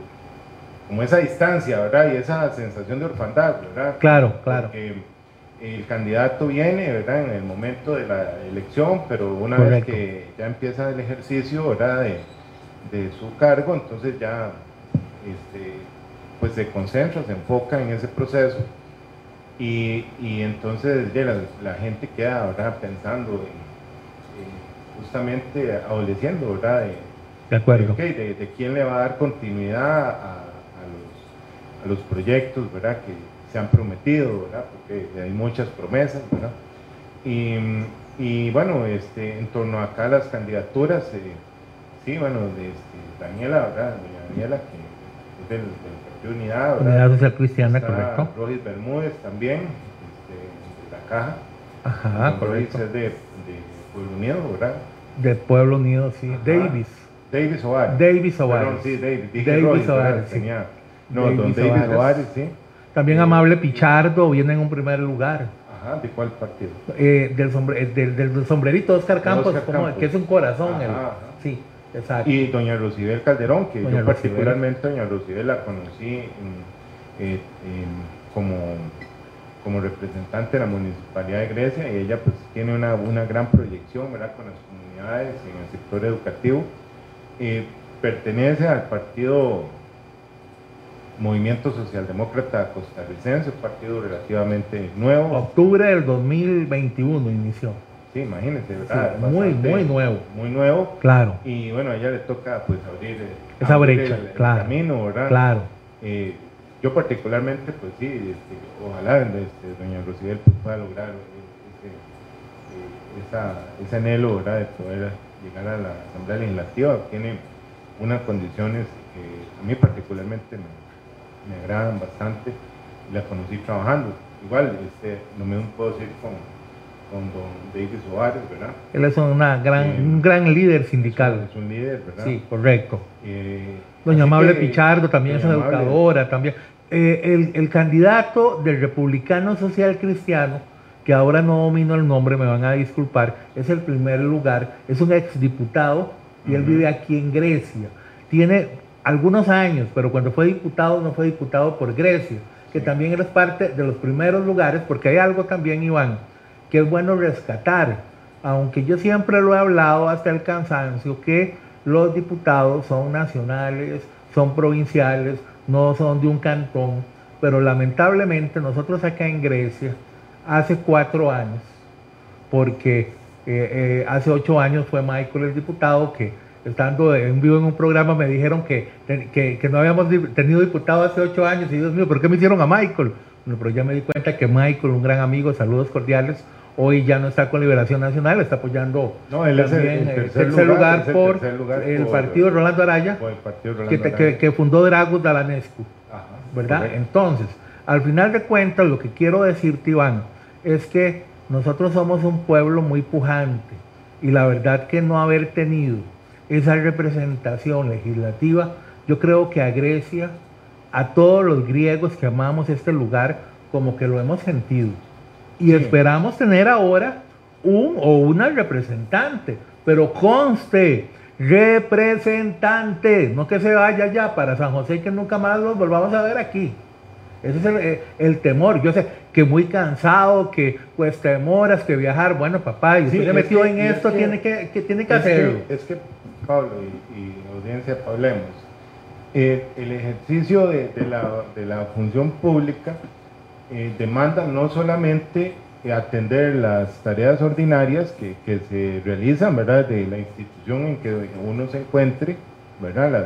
como esa distancia, ¿verdad? Y esa sensación de orfandad, ¿verdad? Claro, claro. el candidato viene, ¿verdad? En el momento de la elección, pero una vez que ya empieza el ejercicio, ¿verdad? De, de su cargo, entonces ya este, pues se concentra, se enfoca en ese proceso y, y entonces ya la, gente queda ¿verdad? pensando en, justamente adoleciendo, ¿verdad? De, acuerdo. De, quién le va a dar continuidad a, a, los, a los proyectos ¿verdad? que se han prometido, ¿verdad? porque hay muchas promesas. ¿verdad? Y, y bueno, este, en torno acá a las candidaturas, eh, Sí, bueno, de este, Daniela, ¿verdad? Daniela, que es del, Partido Unidad, ¿verdad? Unidad Social Cristiana, correcto. Roger Bermúdez también, este, de la caja. Ajá, correcto. es de, de, Pueblo Unido, ¿verdad? De Pueblo Unido, sí. Davis. Davis Ovares. Davis Ovares. Perdón, sí, Davis. Dije Davis Roger, Ovares, sí. No, Davis don Davis Ovares, sí. También Amable Pichardo viene en un primer lugar. Ajá, ¿de cuál partido? Eh, del, sombre, eh, del, del, sombrerito Oscar Campos, Oscar Campos. que es un corazón. Ajá, el, ajá. Y doña Lucibel Calderón, que yo particularmente doña Lucibel la conocí como, como representante de la Municipalidad de Grecia y ella pues tiene una, una gran proyección ¿verdad? con las comunidades en el sector educativo. Eh, pertenece al partido Movimiento Socialdemócrata Costarricense, un partido relativamente nuevo. Octubre del 2021 inició. Sí, imagínense, ¿verdad? muy, muy nuevo. Muy nuevo. Claro. Y bueno, a ella le toca pues abrir, esa brecha, el, claro. camino, ¿verdad? Claro. Eh, yo particularmente, pues sí, este, ojalá este, doña Rosibel pues, pueda lograr ese, eh, esa, ese anhelo, ¿verdad? De poder llegar a la Asamblea Legislativa. Tiene unas condiciones que a mí particularmente me, me agradan bastante la conocí trabajando. Igual, este, no me puedo decir con con don David Soares, ¿verdad? Él es una gran, eh, un gran líder sindical. Es un, líder, ¿verdad? Sí, correcto. Eh, Doña Amable Pichardo también es educadora, también. Eh, el, el, candidato del Republicano Social Cristiano, que ahora no domino el nombre, me van a disculpar, es el primer lugar, es un exdiputado y él vive aquí en Grecia. Tiene algunos años, pero cuando fue diputado no fue diputado por Grecia, que también eres parte de los primeros lugares, porque hay algo también, Iván, que es bueno rescatar, aunque yo siempre lo he hablado hasta el cansancio, que los diputados son nacionales, son provinciales, no son de un cantón, pero lamentablemente nosotros acá en Grecia, hace cuatro años, porque eh, eh, hace ocho años fue Michael el diputado que estando en vivo en un programa me dijeron que, que, no habíamos tenido diputado hace ocho años y Dios mío, ¿por qué me hicieron a Michael? Bueno, pero ya me di cuenta que Michael, un gran amigo, saludos cordiales, hoy ya no está con Liberación Nacional, está apoyando no, él también el tercer, lugar, por el, partido Rolando Araya, que, fundó Dragos Dalanescu, ¿verdad? Entonces, al final de cuentas, lo que quiero decirte, Iván, es que nosotros somos un pueblo muy pujante y la verdad que no haber tenido esa representación legislativa, yo creo que a Grecia, a todos los griegos que amamos este lugar, como que lo hemos sentido y esperamos tener ahora un o una representante, pero conste, representante, no que se vaya ya para San José y que nunca más los volvamos a ver aquí. Ese es eh, el, temor. Yo sé que muy cansado, que cuesta demoras, que viajar. Bueno, papá, y usted metió en esto, tiene que, tiene que hacerlo. es que, Pablo y, audiencia, hablemos. Eh, el ejercicio de, la, función pública eh, demanda no solamente atender las tareas ordinarias que, que, se realizan, ¿verdad? De la institución en que uno se encuentre, ¿verdad? Las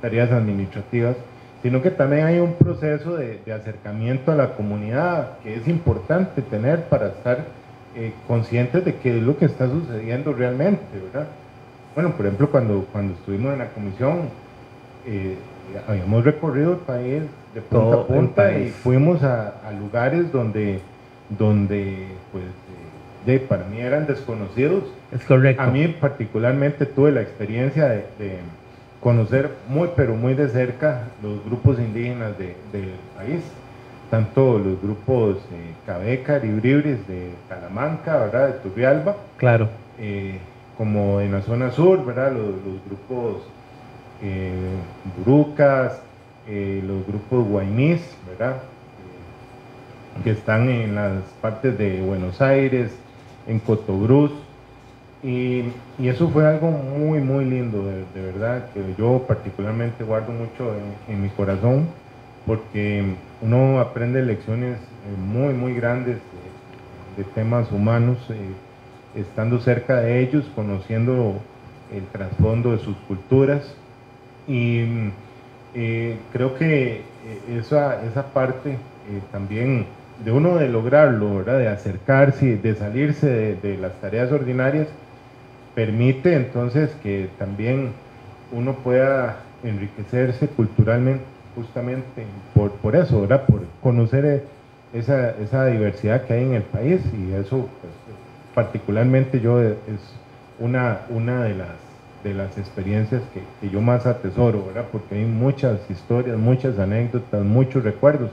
tareas administrativas, sino que también hay un proceso de, acercamiento a la comunidad que es importante tener para estar eh, conscientes de qué es lo que está sucediendo realmente, ¿verdad? Bueno, por ejemplo, cuando, cuando estuvimos en la comisión, eh, habíamos recorrido el país de punta a punta y fuimos a, lugares donde, donde pues, para mí eran desconocidos. Es correcto. A mí particularmente tuve la experiencia de conocer muy, pero muy de cerca los grupos indígenas del país, tanto los grupos eh, Cabeca, Libribres de Talamanca, ¿verdad? de Turrialba, claro. Eh, como en la zona sur, ¿verdad? Los, grupos eh, Burucas, eh, los grupos Guainís, ¿verdad? que están en las partes de Buenos Aires, en Cotobruz, y, eso fue algo muy, muy lindo, de, verdad, que yo particularmente guardo mucho en, mi corazón, porque uno aprende lecciones eh, muy, muy grandes de, temas humanos, eh, estando cerca de ellos, conociendo el trasfondo de sus culturas. Y eh, creo que esa, esa parte también de uno de lograrlo, ¿verdad? de acercarse, de salirse de las tareas ordinarias, permite entonces que también uno pueda enriquecerse culturalmente justamente por, por eso, ¿verdad? Por conocer esa, esa, diversidad que hay en el país y eso pues, particularmente yo es una, una de, las, de las experiencias que, que, yo más atesoro, ¿verdad? Porque hay muchas historias, muchas anécdotas, muchos recuerdos,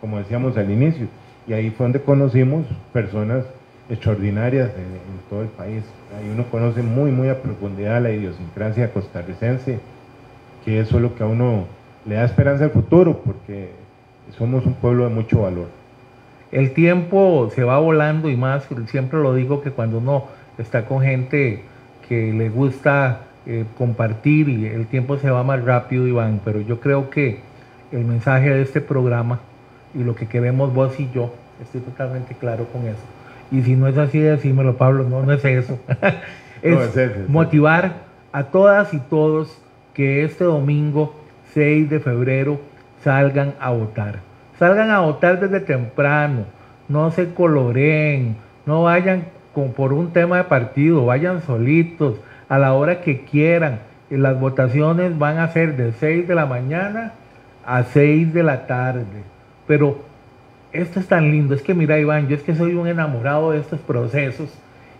como decíamos al inicio, y ahí fue donde conocimos personas extraordinarias en, todo el país. Y uno conoce muy, muy a profundidad la idiosincrasia costarricense, que es lo que a uno le da esperanza al futuro, porque somos un pueblo de mucho valor. El tiempo se va volando y más, siempre lo digo que cuando uno está con gente que le gusta eh, compartir y el tiempo se va más rápido, Iván, pero yo creo que el mensaje de este programa y lo que queremos vos y yo, estoy totalmente claro con eso, y si no es así, decímelo, Pablo, no, no es eso. es, motivar a todas y todos que este domingo 6 de febrero salgan a votar. Salgan a votar desde temprano, no se coloreen, no vayan con, por un tema de partido, vayan solitos a la hora que quieran. Las votaciones van a ser de 6 de la mañana a 6 de la tarde. Pero esto es tan lindo, es que mira Iván, yo es que soy un enamorado de estos procesos,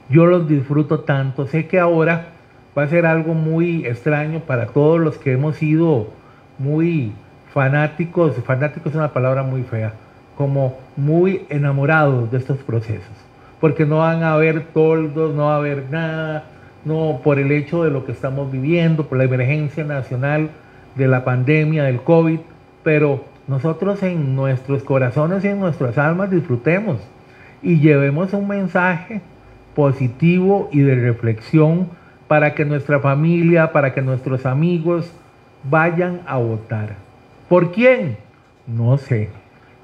yo los disfruto tanto, sé que ahora va a ser algo muy extraño para todos los que hemos sido muy fanáticos, fanáticos es una palabra muy fea, como muy enamorados de estos procesos, porque no van a haber toldos, no va a haber nada, no por el hecho de lo que estamos viviendo, por la emergencia nacional de la pandemia del COVID, pero nosotros en nuestros corazones y en nuestras almas disfrutemos y llevemos un mensaje positivo y de reflexión para que nuestra familia, para que nuestros amigos vayan a votar. ¿Por quién? No sé.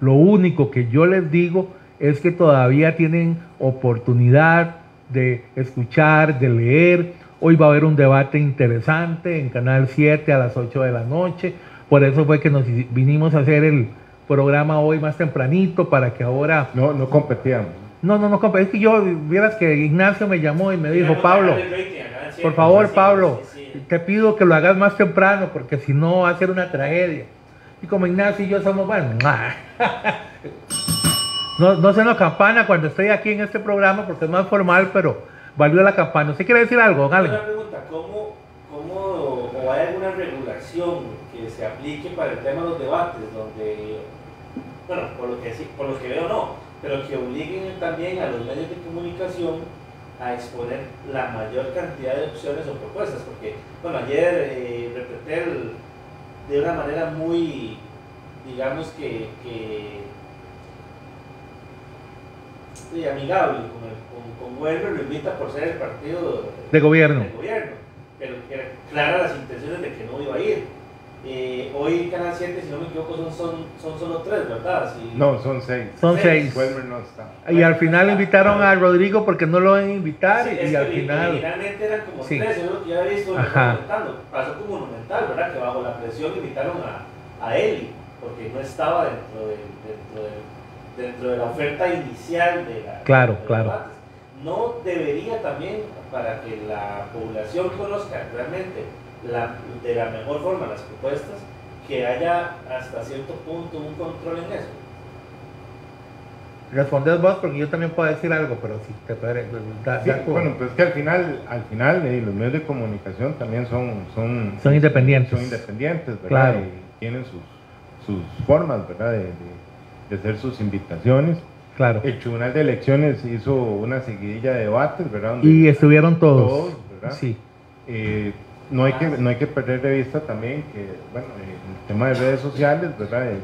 Lo único que yo les digo es que todavía tienen oportunidad de escuchar, de leer. Hoy va a haber un debate interesante en Canal 7 a las 8 de la noche por eso fue que nos vinimos a hacer el programa hoy más tempranito para que ahora... No, no competíamos. No, no, no competíamos. Es que yo, vieras que Ignacio me llamó y me dijo, Pablo, por favor, Pablo, te pido que lo hagas más temprano porque si no va a ser una tragedia. Y como Ignacio y yo somos, bueno, no, no la campana cuando estoy aquí en este programa porque es más formal, pero valió la campana. ¿Usted quiere decir algo? Una pregunta, ¿cómo, cómo o hay alguna regulación se aplique para el tema de los debates, donde, bueno, por lo que, por lo que veo no, pero que obliguen también a los medios de comunicación a exponer la mayor cantidad de opciones o propuestas, porque, bueno, ayer eh, Repetel de una manera muy, digamos que, que amigable con, con, con lo invita por ser el partido de gobierno. De gobierno, pero que era clara las intenciones de que no iba a ir eh, hoy Canal 7, si no me equivoco, son, son, son solo tres, ¿verdad? no, son seis. Son seis. no está. Y al final invitaron a Rodrigo porque no lo van a invitar y al final... Originalmente eran como tres, yo lo que ya he visto Pasó como Monumental, ¿verdad? Que bajo la presión invitaron a, a Eli, porque no estaba dentro de, dentro de, dentro de la oferta inicial de la... Claro, claro. No debería también, para que la población conozca realmente de la mejor forma las propuestas, que haya hasta cierto punto un control en eso. Respondes vos porque yo también puedo decir algo, pero si te puede Bueno, pues que al final, al final eh, los medios de comunicación también son son, son independientes. Son independientes, ¿verdad? Y tienen sus, sus formas, ¿verdad? De, de, hacer sus invitaciones. Claro. El Tribunal de Elecciones hizo una seguidilla de debates, ¿verdad? y estuvieron todos. Todos, ¿verdad? Sí. Eh, no hay que no hay que perder de vista también que bueno el tema de redes sociales verdad es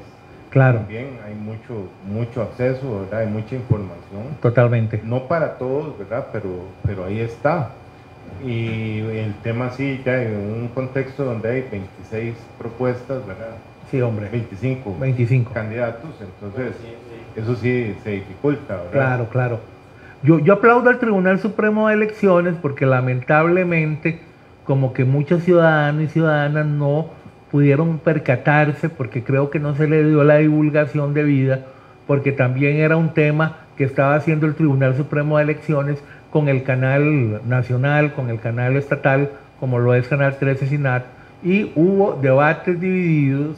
claro también hay mucho mucho acceso verdad hay mucha información totalmente no para todos verdad pero pero ahí está y el tema sí ya en un contexto donde hay 26 propuestas verdad sí hombre. 25 25 candidatos entonces eso sí se dificulta ¿verdad? claro claro. Yo, yo aplaudo al Tribunal Supremo de Elecciones porque lamentablemente como que muchos ciudadanos y ciudadanas no pudieron percatarse porque creo que no se le dio la divulgación debida, porque también era un tema que estaba haciendo el Tribunal Supremo de Elecciones con el canal nacional, con el canal estatal, como lo es Canal 13 Sinat, y hubo debates divididos,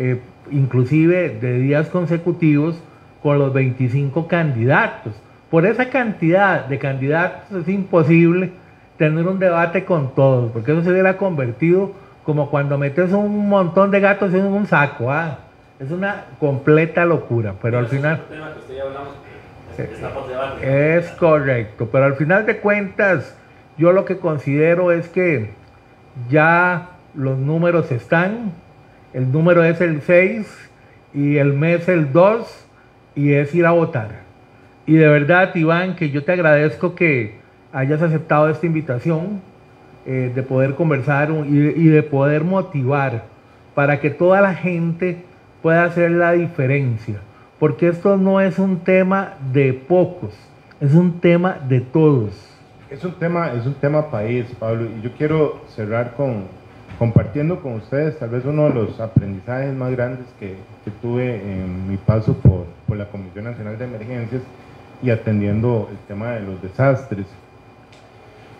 eh, inclusive de días consecutivos, con los 25 candidatos. Por esa cantidad de candidatos es imposible tener un debate con todos, porque eso se hubiera convertido como cuando metes un montón de gatos en un saco. ¿ah? Es una completa locura, pero al final... Es correcto, pero al final de cuentas, yo lo que considero es que ya los números están, el número es el 6 y el mes el 2 y es ir a votar. Y de verdad, Iván, que yo te agradezco que hayas aceptado esta invitación eh, de poder conversar y de, poder motivar para que toda la gente pueda hacer la diferencia. Porque esto no es un tema de pocos, es un tema de todos. Es un tema, es un tema país, Pablo, y yo quiero cerrar con compartiendo con ustedes tal vez uno de los aprendizajes más grandes que, que tuve en mi paso por, por la Comisión Nacional de Emergencias y atendiendo el tema de los desastres.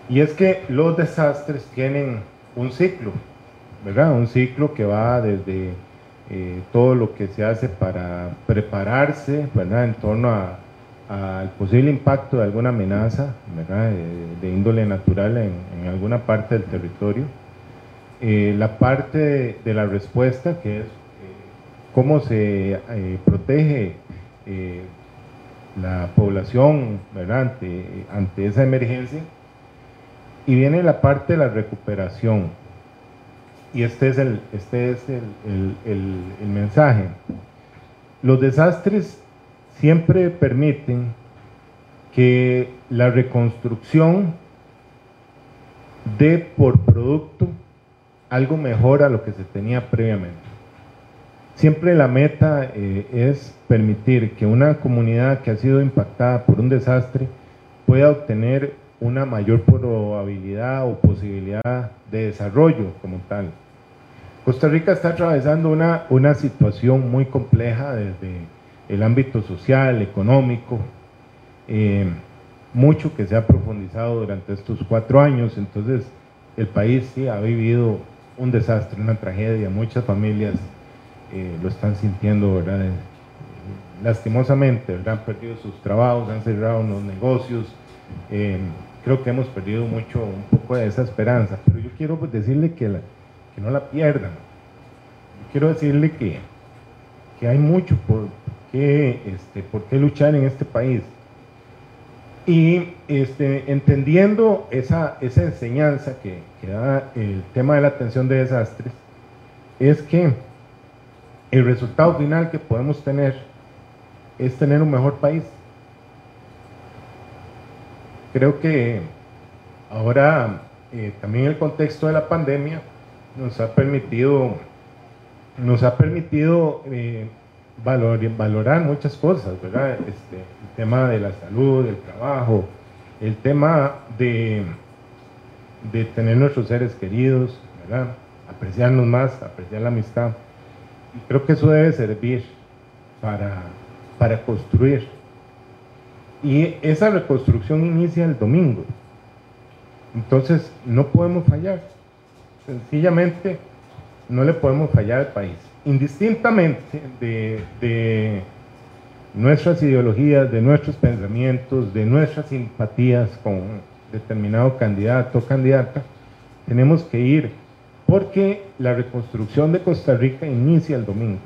Y es que los desastres tienen un ciclo, ¿verdad? Un ciclo que va desde eh, todo lo que se hace para prepararse, ¿verdad? En torno al posible impacto de alguna amenaza, ¿verdad? De, índole natural en, alguna parte del territorio. Eh, la parte de, la respuesta, que es eh, cómo se protege la población. Ante, ante esa emergencia y viene la parte de la recuperación. Y este es el, este es el, el, mensaje. Los desastres siempre permiten que la reconstrucción dé por producto algo mejor a lo que se tenía previamente. Siempre la meta eh, es permitir que una comunidad que ha sido impactada por un desastre pueda obtener una mayor probabilidad o posibilidad de desarrollo como tal. Costa Rica está atravesando una, una situación muy compleja desde el ámbito social, económico, eh, mucho que se ha profundizado durante estos cuatro años, entonces el país sí ha vivido un desastre, una tragedia, muchas familias eh, lo están sintiendo, ¿verdad? lastimosamente, ¿verdad? han perdido sus trabajos, han cerrado los negocios, eh, creo que hemos perdido mucho, un poco de esa esperanza, pero yo quiero pues, decirle que, que no la pierdan. Yo quiero decirle que, que hay mucho por qué, este, por qué luchar en este país. Y este, entendiendo esa, esa enseñanza que, da el tema de la atención de desastres, es que el resultado final que podemos tener es tener un mejor país. Creo que ahora eh, también el contexto de la pandemia nos ha permitido, nos ha permitido eh, valorar muchas cosas, ¿verdad? Este, el tema de la salud, el trabajo, el tema de, de tener nuestros seres queridos, ¿verdad? Apreciarnos más, apreciar la amistad. Y creo que eso debe servir para, para construir. Y esa reconstrucción inicia el domingo. Entonces, no podemos fallar. Sencillamente, no le podemos fallar al país. Indistintamente de, nuestras ideologías, de nuestros pensamientos, de nuestras simpatías con determinado candidato o candidata, tenemos que ir porque la reconstrucción de Costa Rica inicia el domingo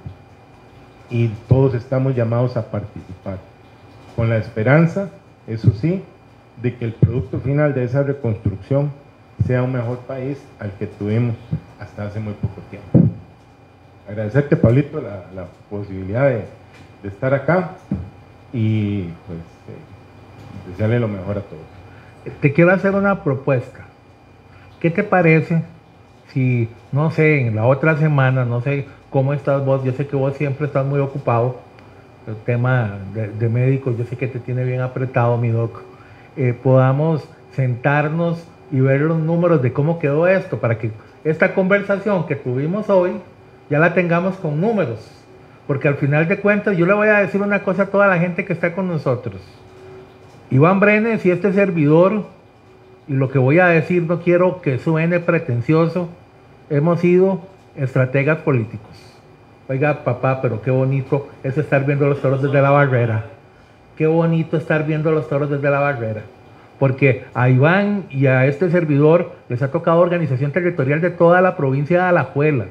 y todos estamos llamados a participar, con la esperanza, eso sí, de que el producto final de esa reconstrucción sea un mejor país al que tuvimos hasta hace muy poco tiempo. Agradecerte, Pablito, la, la posibilidad de, estar acá y pues eh, desearle lo mejor a todos. Te quiero hacer una propuesta. ¿Qué te parece si, no sé, en la otra semana, no sé cómo estás vos, yo sé que vos siempre estás muy ocupado, el tema de, de médicos, yo sé que te tiene bien apretado, mi doc, eh, podamos sentarnos y ver los números de cómo quedó esto, para que esta conversación que tuvimos hoy ya la tengamos con números. Porque al final de cuentas yo le voy a decir una cosa a toda la gente que está con nosotros. Iván Brenes y este servidor, y lo que voy a decir no quiero que suene pretencioso, hemos sido estrategas políticos. Oiga, papá, pero qué bonito es estar viendo los toros desde la barrera. Qué bonito estar viendo los toros desde la barrera. Porque a Iván y a este servidor les ha tocado organización territorial de toda la provincia de Alajuela.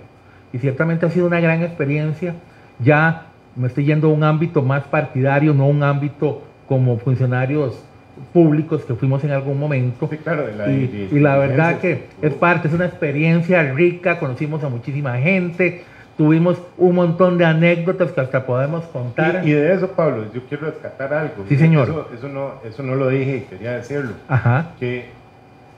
Y ciertamente ha sido una gran experiencia. Ya me estoy yendo a un ámbito más partidario, no un ámbito como funcionarios públicos que fuimos en algún momento. Sí, claro, de la, y, de- y la verdad que es parte, es una experiencia rica, conocimos a muchísima gente, tuvimos un montón de anécdotas que hasta podemos contar. Y, y de eso, Pablo, yo quiero rescatar algo. Sí, señor. Eso, eso no, eso no lo dije y quería decirlo. Ajá, Que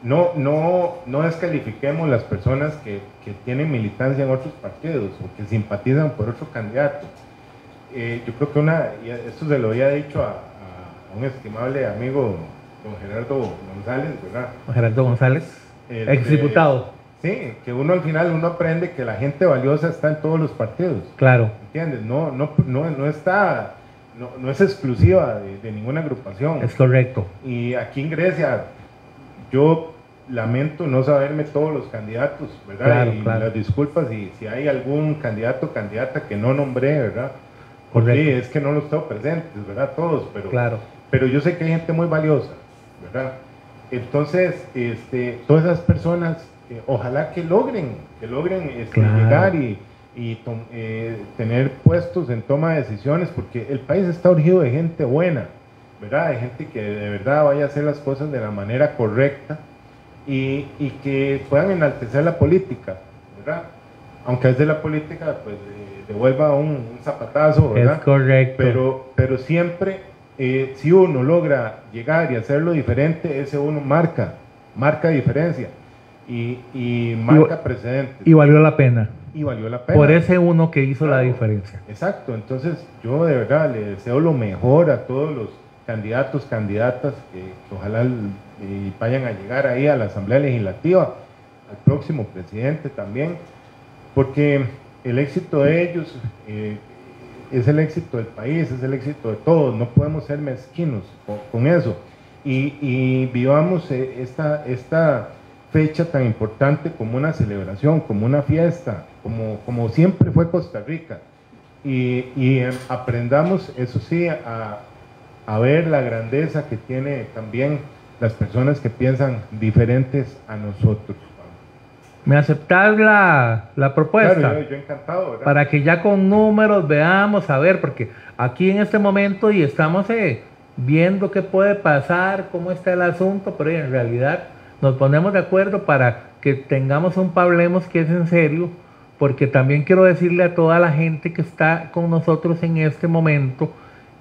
no, no, no descalifiquemos las personas que, que tienen militancia en otros partidos o que simpatizan por otro candidato. Eh, yo creo que una, y esto se lo había dicho a, a un estimable amigo, don Gerardo González, ¿verdad? Gerardo González, El ex de- diputado, Sí, que uno al final uno aprende que la gente valiosa está en todos los partidos. claro, ¿Entiendes? No, no, no, no está, no, no es exclusiva de, de ninguna agrupación. es correcto. Y aquí en Grecia, yo lamento no saberme todos los candidatos, ¿verdad? Claro, y claro. las disculpas si, si hay algún candidato o candidata que no nombré, ¿verdad? Porque Correcto. es que no los tengo presentes, ¿verdad? Todos, pero, Claro, pero yo sé que hay gente muy valiosa, ¿verdad? Entonces, este, todas esas personas, eh, ojalá que logren, que logren este, Claro. llegar y, y eh, tener puestos en toma de decisiones, porque el país está urgido de gente buena, ¿verdad? De gente que de verdad vaya a hacer las cosas de la manera correcta y, y que puedan enaltecer la política, ¿verdad? Aunque es de la política, pues eh, devuelva un, un zapatazo, ¿verdad? es correcto. Pero, pero siempre, eh, si uno logra llegar y hacerlo diferente, ese uno marca, marca diferencia y, y marca precedentes. y valió la pena, Y valió la pena. por ese uno que hizo la diferencia. Exacto, entonces yo de verdad le deseo lo mejor a todos los candidatos, candidatas que, que ojalá eh, vayan a llegar ahí a la Asamblea Legislativa, al próximo presidente también, porque el éxito de ellos eh, es el éxito del país, es el éxito de todos, no podemos ser mezquinos con, con eso. Y, y vivamos eh, esta, esta fecha tan importante como una celebración, como una fiesta, como, como siempre fue Costa Rica. Y, y, eh, aprendamos, eso sí, a, a ver la grandeza que tiene también las personas que piensan diferentes a nosotros. ¿Me aceptas la, la propuesta? Claro, yo, yo encantado, ¿verdad? para que ya con números veamos, a ver, porque aquí en este momento y estamos eh, viendo qué puede pasar, cómo está el asunto, pero en realidad nos ponemos de acuerdo para que tengamos un Pablemos que es en serio, porque también quiero decirle a toda la gente que está con nosotros en este momento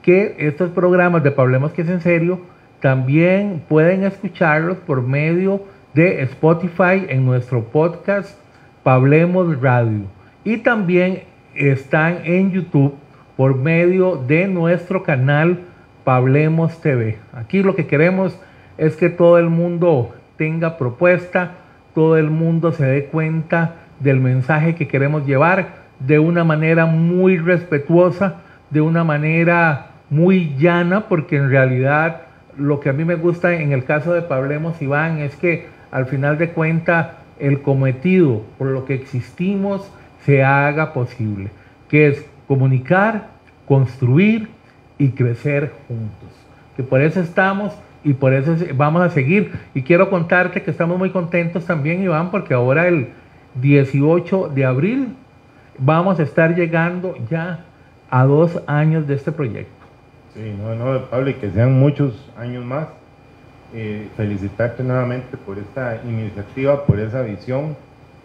que estos programas de Pablemos que es en serio también pueden escucharlos por medio de Spotify en nuestro podcast Pablemos Radio y también están en YouTube por medio de nuestro canal Pablemos TV. Aquí lo que queremos es que todo el mundo tenga propuesta, todo el mundo se dé cuenta del mensaje que queremos llevar de una manera muy respetuosa, de una manera muy llana, porque en realidad lo que a mí me gusta en el caso de Pablemos Iván es que al final de cuentas el cometido por lo que existimos se haga posible, que es comunicar, construir y crecer juntos. Que por eso estamos y por eso vamos a seguir. Y quiero contarte que estamos muy contentos también, Iván, porque ahora el 18 de abril vamos a estar llegando ya a dos años de este proyecto. Sí, no, no, Pablo, y que sean muchos años más. Eh, felicitarte nuevamente por esta iniciativa, por esa visión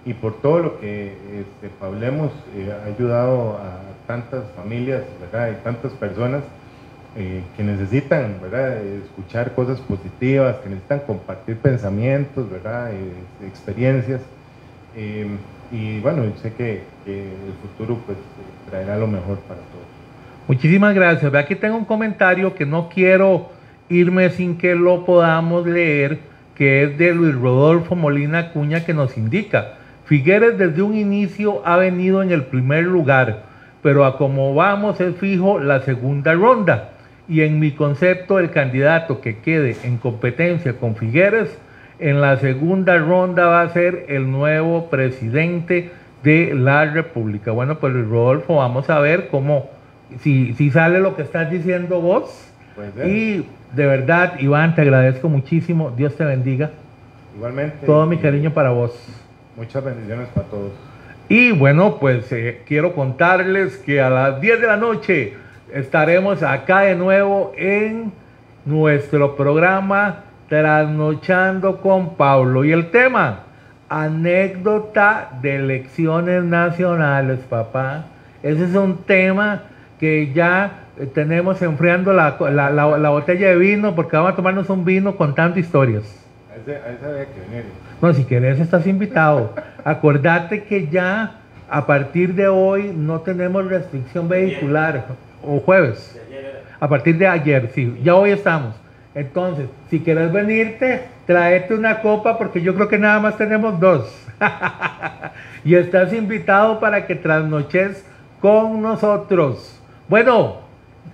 y por todo lo que este, Pablemos eh, ha ayudado a tantas familias ¿verdad? y tantas personas eh, que necesitan ¿verdad? escuchar cosas positivas, que necesitan compartir pensamientos, ¿verdad? Experiencias. Y bueno, sé que, el futuro pues, traerá lo mejor para. Muchísimas gracias. Aquí tengo un comentario que no quiero irme sin que lo podamos leer, que es de Luis Rodolfo Molina Cuña, que nos indica, Figueres desde un inicio ha venido en el primer lugar, pero a como vamos es fijo la segunda ronda y en mi concepto el candidato que quede en competencia con Figueres en la segunda ronda va a ser el nuevo presidente de la República. Bueno, pues Rodolfo, vamos a ver cómo, si, si sale lo que estás diciendo vos. Y de verdad, Iván, te agradezco muchísimo. Dios te bendiga. Igualmente. Todo mi cariño para vos. Muchas bendiciones para todos. Y bueno, pues eh, quiero contarles que a las 10 de la noche estaremos acá de nuevo en nuestro programa Trasnochando con Pablo. Y el tema, anécdota de elecciones nacionales, papá. Ese es un tema que ya tenemos enfriando la, la, botella de vino porque vamos a tomarnos un vino contando historias. Ese, ese que venir. No, si quieres estás invitado. Acordate que ya a partir de hoy no tenemos restricción vehicular o jueves. A partir de ayer, sí, ya hoy estamos. Entonces, si quieres venirte, tráete una copa porque yo creo que nada más tenemos dos. y estás invitado para que trasnoches con nosotros. Bueno,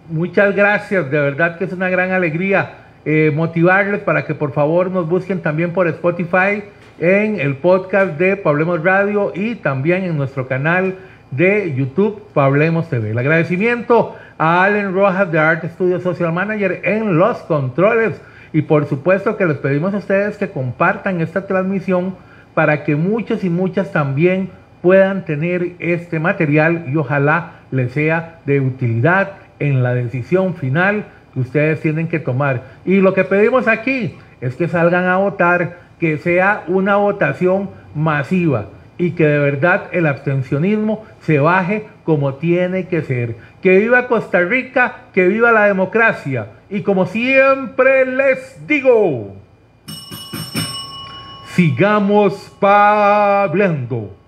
muchas gracias, de verdad que es una gran alegría eh, motivarles para que por favor nos busquen también por Spotify en el podcast de Pablemos Radio y también en nuestro canal de YouTube Pablemos TV. El agradecimiento a Allen Rojas de Art Studio Social Manager en los controles y por supuesto que les pedimos a ustedes que compartan esta transmisión para que muchos y muchas también puedan tener este material y ojalá les sea de utilidad en la decisión final que ustedes tienen que tomar. Y lo que pedimos aquí es que salgan a votar, que sea una votación masiva y que de verdad el abstencionismo se baje como tiene que ser. Que viva Costa Rica, que viva la democracia. Y como siempre les digo, sigamos hablando.